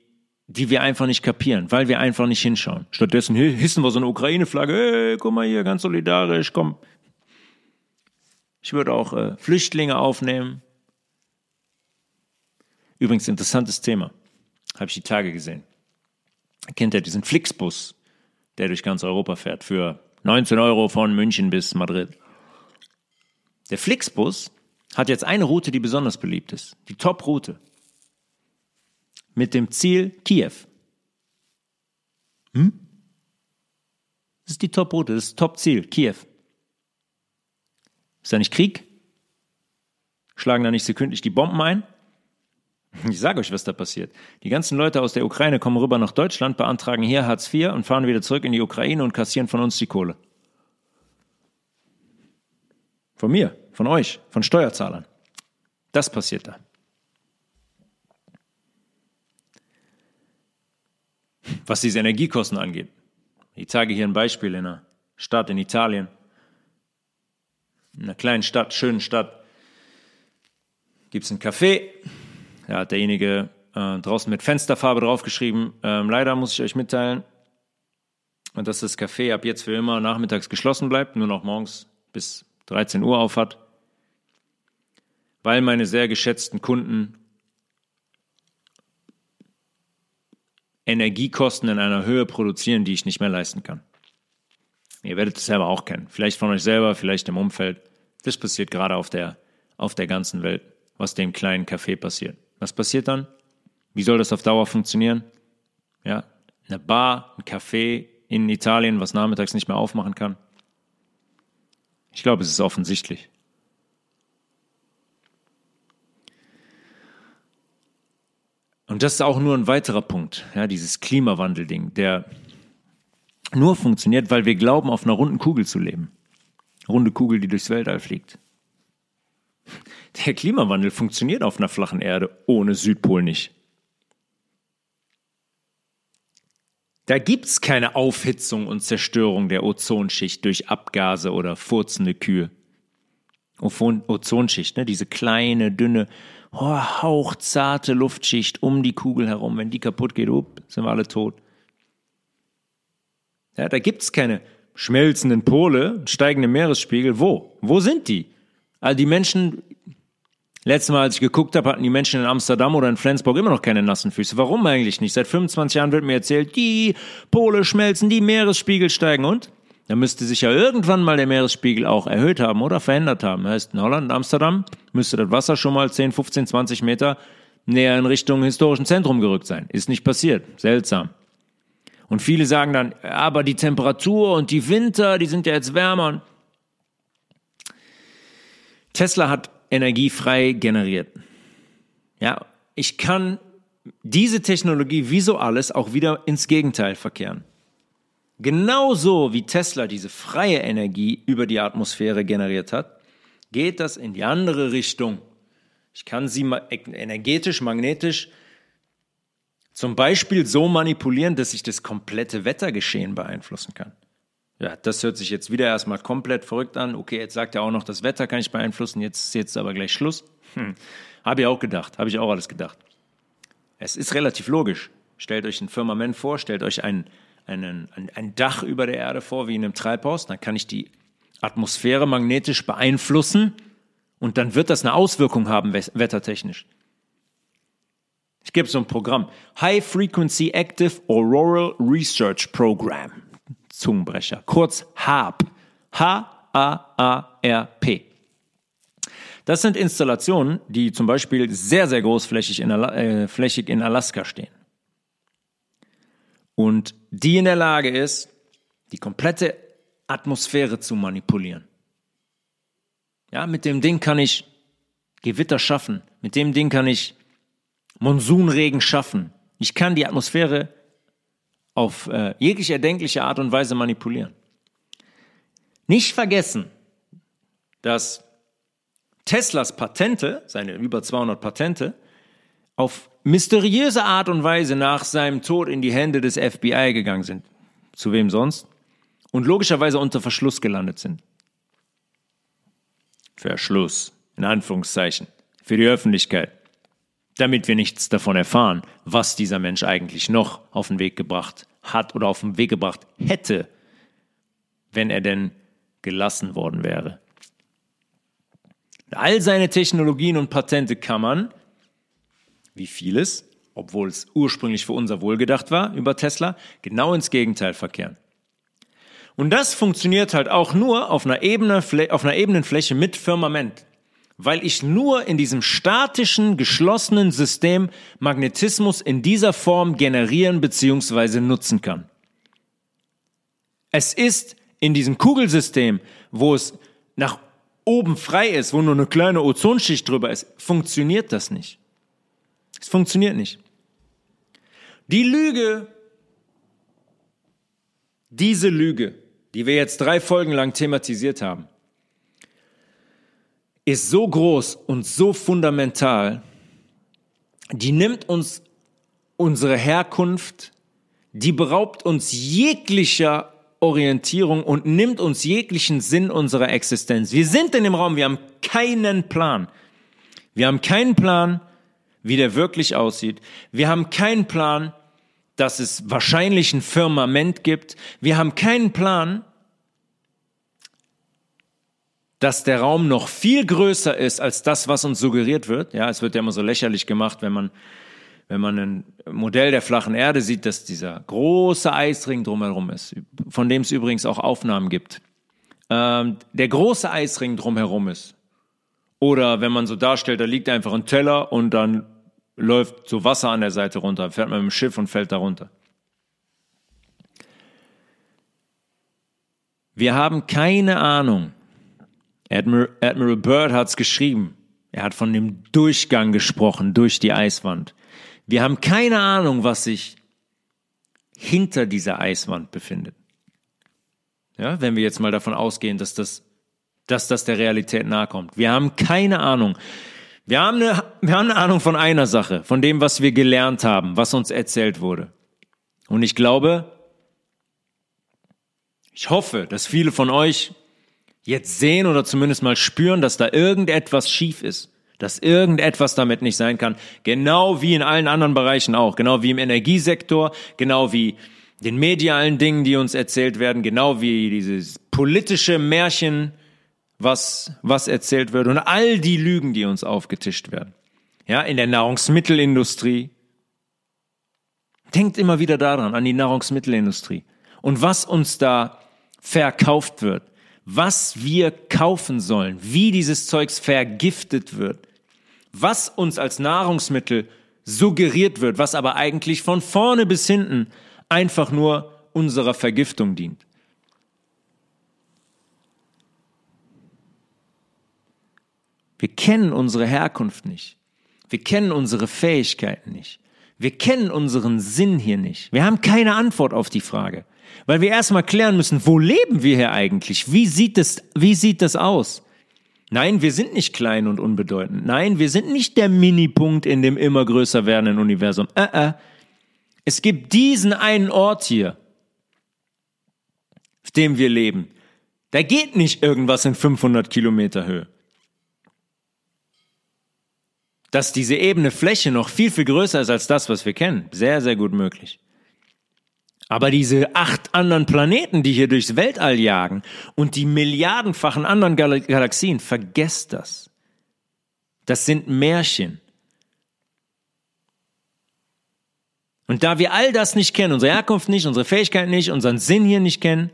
die wir einfach nicht kapieren, weil wir einfach nicht hinschauen. Stattdessen hissen wir so eine Ukraine-Flagge, hey, guck mal hier, ganz solidarisch, komm, ich würde auch äh, Flüchtlinge aufnehmen. Übrigens interessantes Thema. Habe ich die Tage gesehen. Kennt ihr diesen Flixbus, der durch ganz Europa fährt, für 19 Euro von München bis Madrid? Der Flixbus hat jetzt eine Route, die besonders beliebt ist. Die Top-Route. Mit dem Ziel Kiew. Hm? Das ist die Top-Route, das ist Top-Ziel, Kiew. Ist da nicht Krieg? Schlagen da nicht sekündlich die Bomben ein? Ich sage euch, was da passiert. Die ganzen Leute aus der Ukraine kommen rüber nach Deutschland, beantragen hier Hartz IV und fahren wieder zurück in die Ukraine und kassieren von uns die Kohle. Von mir, von euch, von Steuerzahlern. Das passiert da. Was diese Energiekosten angeht. Ich zeige hier ein Beispiel in einer Stadt in Italien. In einer kleinen Stadt, schönen Stadt. Gibt es ein Café. Da hat derjenige äh, draußen mit Fensterfarbe draufgeschrieben. Ähm, leider muss ich euch mitteilen, dass das Café ab jetzt für immer nachmittags geschlossen bleibt, nur noch morgens bis 13 Uhr auf hat, weil meine sehr geschätzten Kunden Energiekosten in einer Höhe produzieren, die ich nicht mehr leisten kann. Ihr werdet es selber auch kennen. Vielleicht von euch selber, vielleicht im Umfeld. Das passiert gerade auf der, auf der ganzen Welt, was dem kleinen Café passiert. Was passiert dann? Wie soll das auf Dauer funktionieren? Ja, eine Bar, ein Café in Italien, was nachmittags nicht mehr aufmachen kann. Ich glaube, es ist offensichtlich. Und das ist auch nur ein weiterer Punkt, ja, dieses Klimawandel-Ding, der nur funktioniert, weil wir glauben, auf einer runden Kugel zu leben. Runde Kugel, die durchs Weltall fliegt. Der Klimawandel funktioniert auf einer flachen Erde ohne Südpol nicht. Da gibt es keine Aufhitzung und Zerstörung der Ozonschicht durch Abgase oder furzende Kühe. Ozonschicht, ne? diese kleine, dünne, oh, hauchzarte Luftschicht um die Kugel herum. Wenn die kaputt geht, up, sind wir alle tot. Ja, da gibt es keine schmelzenden Pole, steigende Meeresspiegel. Wo? Wo sind die? Also die Menschen, letztes Mal, als ich geguckt habe, hatten die Menschen in Amsterdam oder in Flensburg immer noch keine nassen Füße. Warum eigentlich nicht? Seit 25 Jahren wird mir erzählt, die Pole schmelzen, die Meeresspiegel steigen und da müsste sich ja irgendwann mal der Meeresspiegel auch erhöht haben oder verändert haben. Heißt, in Holland, in Amsterdam müsste das Wasser schon mal 10, 15, 20 Meter näher in Richtung historischen Zentrum gerückt sein. Ist nicht passiert. Seltsam. Und viele sagen dann, aber die Temperatur und die Winter, die sind ja jetzt wärmer. Tesla hat Energie frei generiert. Ja, ich kann diese Technologie wie so alles auch wieder ins Gegenteil verkehren. Genauso wie Tesla diese freie Energie über die Atmosphäre generiert hat, geht das in die andere Richtung. Ich kann sie energetisch, magnetisch zum Beispiel so manipulieren, dass ich das komplette Wettergeschehen beeinflussen kann. Ja, das hört sich jetzt wieder erstmal komplett verrückt an. Okay, jetzt sagt er auch noch, das Wetter kann ich beeinflussen, jetzt ist jetzt aber gleich Schluss. Hm. Habe ich auch gedacht, habe ich auch alles gedacht. Es ist relativ logisch. Stellt euch ein Firmament vor, stellt euch einen einen, ein, ein Dach über der Erde vor, wie in einem Treibhaus. Dann kann ich die Atmosphäre magnetisch beeinflussen und dann wird das eine Auswirkung haben, wettertechnisch. Ich gebe so ein Programm. High Frequency Active Auroral Research Program. Zungenbrecher. Kurz HAARP. H-A-A-R-P. Das sind Installationen, die zum Beispiel sehr, sehr großflächig in, äh, flächig in Alaska stehen und die in der Lage ist, die komplette Atmosphäre zu manipulieren. Ja, mit dem Ding kann ich Gewitter schaffen. Mit dem Ding kann ich Monsunregen schaffen. Ich kann die Atmosphäre auf äh, jegliche erdenkliche Art und Weise manipulieren. Nicht vergessen, dass Teslas Patente, seine über 200 Patente, auf mysteriöse Art und Weise nach seinem Tod in die Hände des FBI gegangen sind. Zu wem sonst? Und logischerweise unter Verschluss gelandet sind. Verschluss, in Anführungszeichen, für die Öffentlichkeit. Damit wir nichts davon erfahren, was dieser Mensch eigentlich noch auf den Weg gebracht hat oder auf den Weg gebracht hätte, wenn er denn gelassen worden wäre. All seine Technologien und Patente kann man wie vieles, obwohl es ursprünglich für unser Wohl gedacht war über Tesla, genau ins Gegenteil verkehren. Und das funktioniert halt auch nur auf einer, Ebene, auf einer ebenen Fläche mit Firmament, weil ich nur in diesem statischen, geschlossenen System Magnetismus in dieser Form generieren bzw. nutzen kann. Es ist in diesem Kugelsystem, wo es nach oben frei ist, wo nur eine kleine Ozonschicht drüber ist, funktioniert das nicht. Es funktioniert nicht. Die Lüge, diese Lüge, die wir jetzt drei Folgen lang thematisiert haben, ist so groß und so fundamental, die nimmt uns unsere Herkunft, die beraubt uns jeglicher Orientierung und nimmt uns jeglichen Sinn unserer Existenz. Wir sind in dem Raum, wir haben keinen Plan. Wir haben keinen Plan, wie der wirklich aussieht. Wir haben keinen Plan, dass es wahrscheinlich ein Firmament gibt. Wir haben keinen Plan, dass der Raum noch viel größer ist als das, was uns suggeriert wird. Ja, es wird ja immer so lächerlich gemacht, wenn man wenn man ein Modell der flachen Erde sieht, dass dieser große Eisring drumherum ist, von dem es übrigens auch Aufnahmen gibt, ähm, der große Eisring drumherum ist. Oder wenn man so darstellt, da liegt einfach ein Teller und dann läuft so Wasser an der Seite runter, fährt man mit dem Schiff und fällt da runter. Wir haben keine Ahnung. Admiral, Admiral Byrd hat es geschrieben. Er hat von dem Durchgang gesprochen durch die Eiswand. Wir haben keine Ahnung, was sich hinter dieser Eiswand befindet. Ja, wenn wir jetzt mal davon ausgehen, dass das, dass das der Realität nahe kommt. Wir haben keine Ahnung. Wir haben, eine, wir haben eine Ahnung von einer Sache, von dem, was wir gelernt haben, was uns erzählt wurde. Und ich glaube, ich hoffe, dass viele von euch jetzt sehen oder zumindest mal spüren, dass da irgendetwas schief ist dass irgendetwas damit nicht sein kann, genau wie in allen anderen Bereichen auch, genau wie im Energiesektor, genau wie den medialen Dingen, die uns erzählt werden, genau wie dieses politische Märchen, was, was erzählt wird und all die Lügen, die uns aufgetischt werden. Ja, in der Nahrungsmittelindustrie. Denkt immer wieder daran, an die Nahrungsmittelindustrie und was uns da verkauft wird, was wir kaufen sollen, wie dieses Zeugs vergiftet wird was uns als Nahrungsmittel suggeriert wird, was aber eigentlich von vorne bis hinten einfach nur unserer Vergiftung dient. Wir kennen unsere Herkunft nicht. Wir kennen unsere Fähigkeiten nicht. Wir kennen unseren Sinn hier nicht. Wir haben keine Antwort auf die Frage, weil wir erstmal klären müssen, wo leben wir hier eigentlich? Wie sieht es, wie sieht das aus? Nein, wir sind nicht klein und unbedeutend. Nein, wir sind nicht der Minipunkt in dem immer größer werdenden Universum. Äh, äh. Es gibt diesen einen Ort hier, auf dem wir leben. Da geht nicht irgendwas in 500 Kilometer Höhe. Dass diese ebene Fläche noch viel, viel größer ist als das, was wir kennen. Sehr, sehr gut möglich. Aber diese acht anderen Planeten, die hier durchs Weltall jagen und die milliardenfachen anderen Gal Galaxien, vergesst das. Das sind Märchen. Und da wir all das nicht kennen, unsere Herkunft nicht, unsere Fähigkeiten nicht, unseren Sinn hier nicht kennen,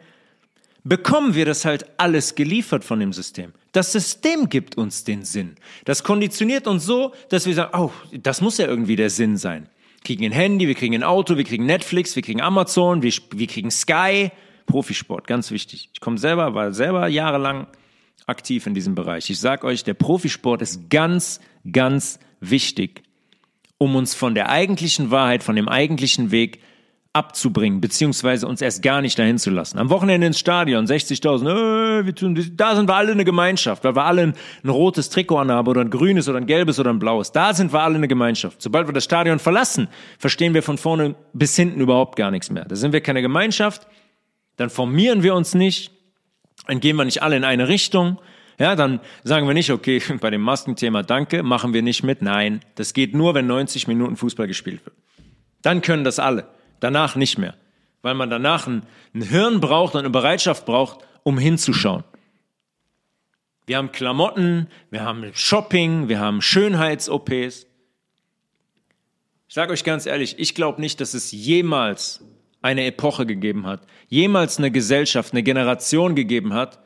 bekommen wir das halt alles geliefert von dem System. Das System gibt uns den Sinn. Das konditioniert uns so, dass wir sagen, oh, das muss ja irgendwie der Sinn sein kriegen ein Handy, wir kriegen ein Auto, wir kriegen Netflix, wir kriegen Amazon, wir, wir kriegen Sky, Profisport, ganz wichtig. Ich komme selber, war selber jahrelang aktiv in diesem Bereich. Ich sag euch, der Profisport ist ganz, ganz wichtig, um uns von der eigentlichen Wahrheit, von dem eigentlichen Weg abzubringen, beziehungsweise uns erst gar nicht dahin zu lassen. Am Wochenende ins Stadion, 60.000, äh, wir tun, da sind wir alle eine Gemeinschaft, weil wir alle ein, ein rotes Trikot anhaben oder ein grünes oder ein gelbes oder ein blaues. Da sind wir alle eine Gemeinschaft. Sobald wir das Stadion verlassen, verstehen wir von vorne bis hinten überhaupt gar nichts mehr. Da sind wir keine Gemeinschaft, dann formieren wir uns nicht, dann gehen wir nicht alle in eine Richtung, ja, dann sagen wir nicht, okay, bei dem Maskenthema danke, machen wir nicht mit. Nein, das geht nur, wenn 90 Minuten Fußball gespielt wird. Dann können das alle. Danach nicht mehr. Weil man danach ein, ein Hirn braucht und eine Bereitschaft braucht, um hinzuschauen. Wir haben Klamotten, wir haben Shopping, wir haben Schönheits-OPs. Ich sage euch ganz ehrlich, ich glaube nicht, dass es jemals eine Epoche gegeben hat, jemals eine Gesellschaft, eine Generation gegeben hat,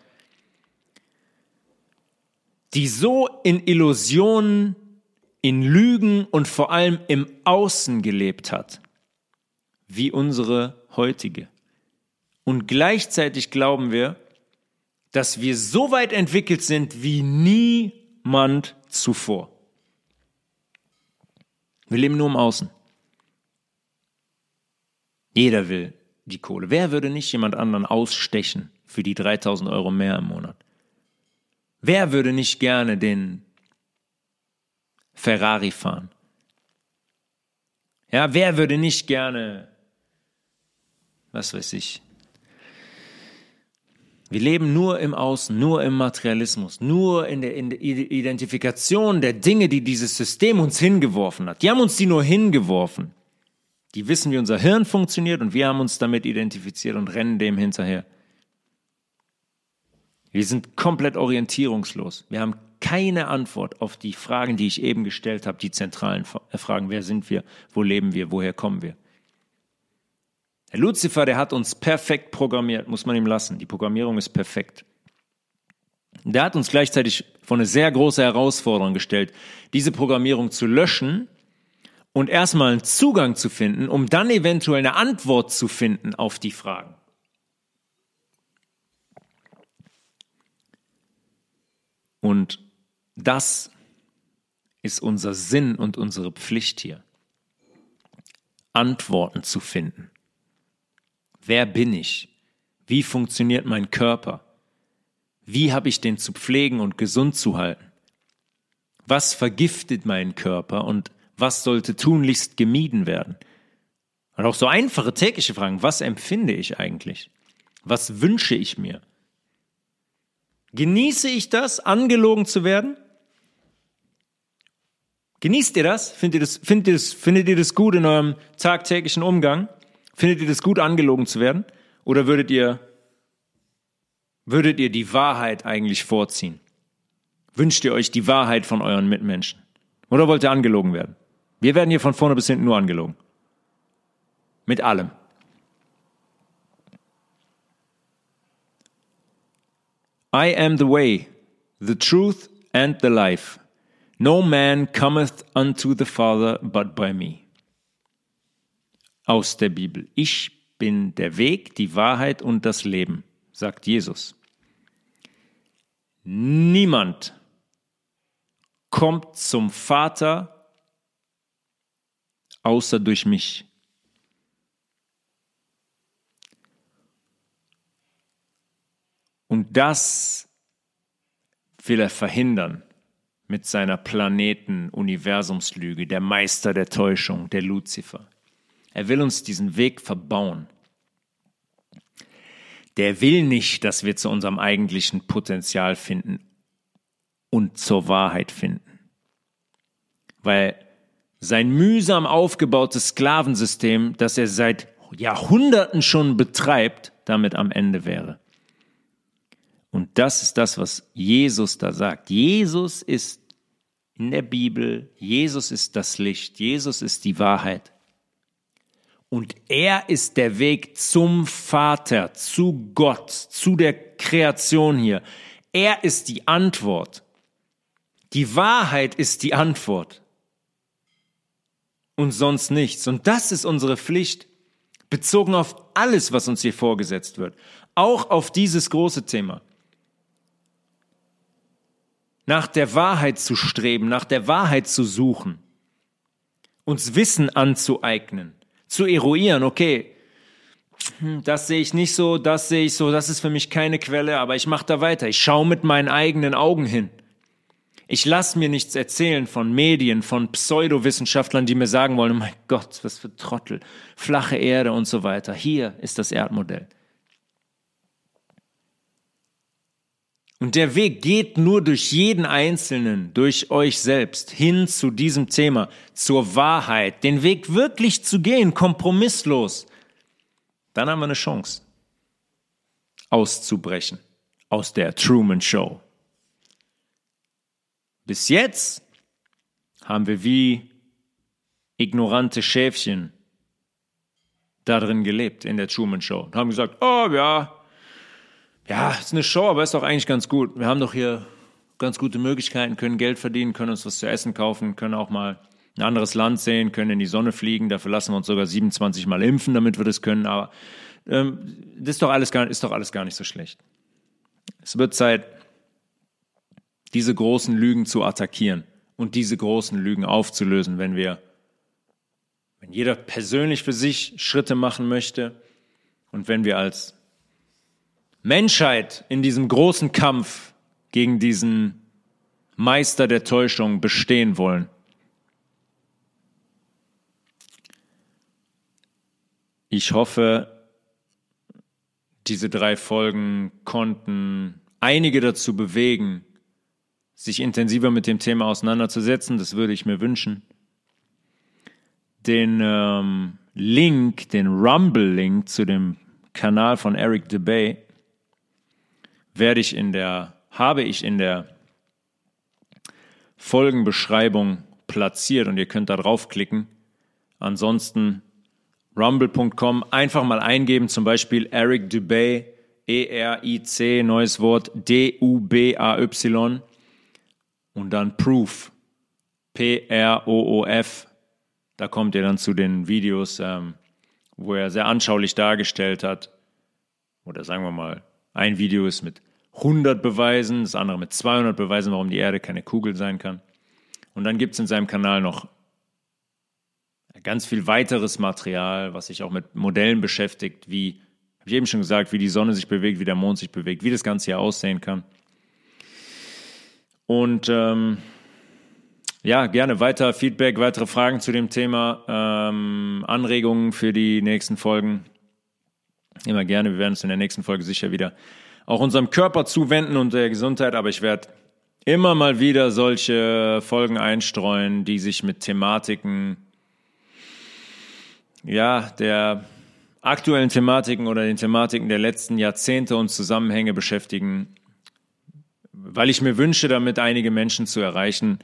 die so in Illusionen, in Lügen und vor allem im Außen gelebt hat, wie unsere heutige. Und gleichzeitig glauben wir, dass wir so weit entwickelt sind wie niemand zuvor. Wir leben nur im Außen. Jeder will die Kohle. Wer würde nicht jemand anderen ausstechen für die 3000 Euro mehr im Monat? Wer würde nicht gerne den Ferrari fahren? Ja, wer würde nicht gerne, was weiß ich, wir leben nur im Außen, nur im Materialismus, nur in der, in der, Identifikation der Dinge, die dieses System uns hingeworfen hat. Die haben uns die nur hingeworfen. Die wissen, wie unser Hirn funktioniert und wir haben uns damit identifiziert und rennen dem hinterher. Wir sind komplett orientierungslos. Wir haben keine Antwort auf die Fragen, die ich eben gestellt habe, die zentralen Fragen. Wer sind wir? Wo leben wir? Woher kommen wir? Der Lucifer, der hat uns perfekt programmiert, muss man ihm lassen. Die Programmierung ist perfekt. Der hat uns gleichzeitig vor eine sehr große Herausforderung gestellt, diese Programmierung zu löschen und erstmal einen Zugang zu finden, um dann eventuell eine Antwort zu finden auf die Fragen. Und das ist unser Sinn und unsere Pflicht hier, Antworten zu finden. Wer bin ich? Wie funktioniert mein Körper? Wie habe ich den zu pflegen und gesund zu halten? Was vergiftet meinen Körper und was sollte tunlichst gemieden werden? Und auch so einfache tägliche Fragen. Was empfinde ich eigentlich? Was wünsche ich mir? Genieße ich das, angelogen zu werden? Genießt ihr das? Findet ihr das, findet ihr das, findet ihr das gut in eurem tagtäglichen Umgang? Findet ihr das gut, angelogen zu werden? Oder würdet ihr, würdet ihr die Wahrheit eigentlich vorziehen? Wünscht ihr euch die Wahrheit von euren Mitmenschen? Oder wollt ihr angelogen werden? Wir werden hier von vorne bis hinten nur angelogen. Mit allem. I am the way, the truth and the life. No man cometh unto the Father but by me aus der Bibel. Ich bin der Weg, die Wahrheit und das Leben, sagt Jesus. Niemand kommt zum Vater außer durch mich. Und das will er verhindern mit seiner Planeten-Universumslüge, der Meister der Täuschung, der Luzifer. Er will uns diesen Weg verbauen. Der will nicht, dass wir zu unserem eigentlichen Potenzial finden und zur Wahrheit finden. Weil sein mühsam aufgebautes Sklavensystem, das er seit Jahrhunderten schon betreibt, damit am Ende wäre. Und das ist das, was Jesus da sagt. Jesus ist in der Bibel, Jesus ist das Licht, Jesus ist die Wahrheit. Und er ist der Weg zum Vater, zu Gott, zu der Kreation hier. Er ist die Antwort. Die Wahrheit ist die Antwort. Und sonst nichts. Und das ist unsere Pflicht, bezogen auf alles, was uns hier vorgesetzt wird. Auch auf dieses große Thema. Nach der Wahrheit zu streben, nach der Wahrheit zu suchen, uns Wissen anzueignen zu eruieren, okay, hm, das sehe ich nicht so, das sehe ich so, das ist für mich keine Quelle, aber ich mache da weiter. Ich schaue mit meinen eigenen Augen hin. Ich lasse mir nichts erzählen von Medien, von Pseudowissenschaftlern, die mir sagen wollen, oh mein Gott, was für Trottel, flache Erde und so weiter. Hier ist das Erdmodell. Und der Weg geht nur durch jeden Einzelnen, durch euch selbst, hin zu diesem Thema, zur Wahrheit, den Weg wirklich zu gehen, kompromisslos. Dann haben wir eine Chance, auszubrechen aus der Truman Show. Bis jetzt haben wir wie ignorante Schäfchen da drin gelebt in der Truman Show und haben gesagt, oh ja, ja, ist eine Show, aber ist doch eigentlich ganz gut. Wir haben doch hier ganz gute Möglichkeiten, können Geld verdienen, können uns was zu essen kaufen, können auch mal ein anderes Land sehen, können in die Sonne fliegen. Dafür lassen wir uns sogar 27 Mal impfen, damit wir das können. Aber ähm, das ist doch, alles gar, ist doch alles gar nicht so schlecht. Es wird Zeit, diese großen Lügen zu attackieren und diese großen Lügen aufzulösen, wenn wir, wenn jeder persönlich für sich Schritte machen möchte und wenn wir als Menschheit in diesem großen Kampf gegen diesen Meister der Täuschung bestehen wollen. Ich hoffe, diese drei Folgen konnten einige dazu bewegen, sich intensiver mit dem Thema auseinanderzusetzen. Das würde ich mir wünschen. Den ähm, Link, den Rumble-Link zu dem Kanal von Eric DeBay werde ich in der, habe ich in der Folgenbeschreibung platziert und ihr könnt da draufklicken. Ansonsten rumble.com einfach mal eingeben, zum Beispiel Eric Dubay, E-R-I-C, neues Wort, D-U-B-A-Y und dann Proof, P-R-O-O-F. Da kommt ihr dann zu den Videos, ähm, wo er sehr anschaulich dargestellt hat, oder sagen wir mal, ein Video ist mit 100 Beweisen, das andere mit 200 Beweisen, warum die Erde keine Kugel sein kann. Und dann gibt es in seinem Kanal noch ganz viel weiteres Material, was sich auch mit Modellen beschäftigt, wie, habe ich eben schon gesagt, wie die Sonne sich bewegt, wie der Mond sich bewegt, wie das Ganze hier aussehen kann. Und ähm, ja, gerne weiter Feedback, weitere Fragen zu dem Thema, ähm, Anregungen für die nächsten Folgen. Immer gerne, wir werden uns in der nächsten Folge sicher wieder auch unserem Körper zuwenden und der Gesundheit, aber ich werde immer mal wieder solche Folgen einstreuen, die sich mit Thematiken ja, der aktuellen Thematiken oder den Thematiken der letzten Jahrzehnte und Zusammenhänge beschäftigen, weil ich mir wünsche, damit einige Menschen zu erreichen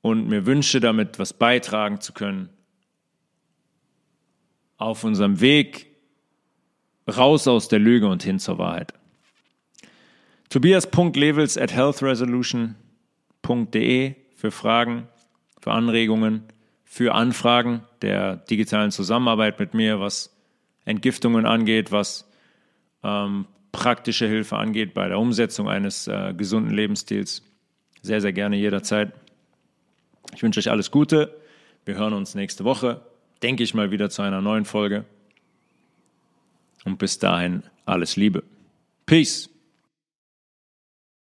und mir wünsche, damit was beitragen zu können auf unserem Weg raus aus der Lüge und hin zur Wahrheit. Tobias.levels at healthresolution.de für Fragen, für Anregungen für Anfragen der digitalen Zusammenarbeit mit mir, was Entgiftungen angeht, was ähm, praktische Hilfe angeht bei der Umsetzung eines äh, gesunden Lebensstils. Sehr, sehr gerne jederzeit. Ich wünsche euch alles Gute. Wir hören uns nächste Woche, denke ich mal, wieder zu einer neuen Folge. Und bis dahin alles Liebe. Peace.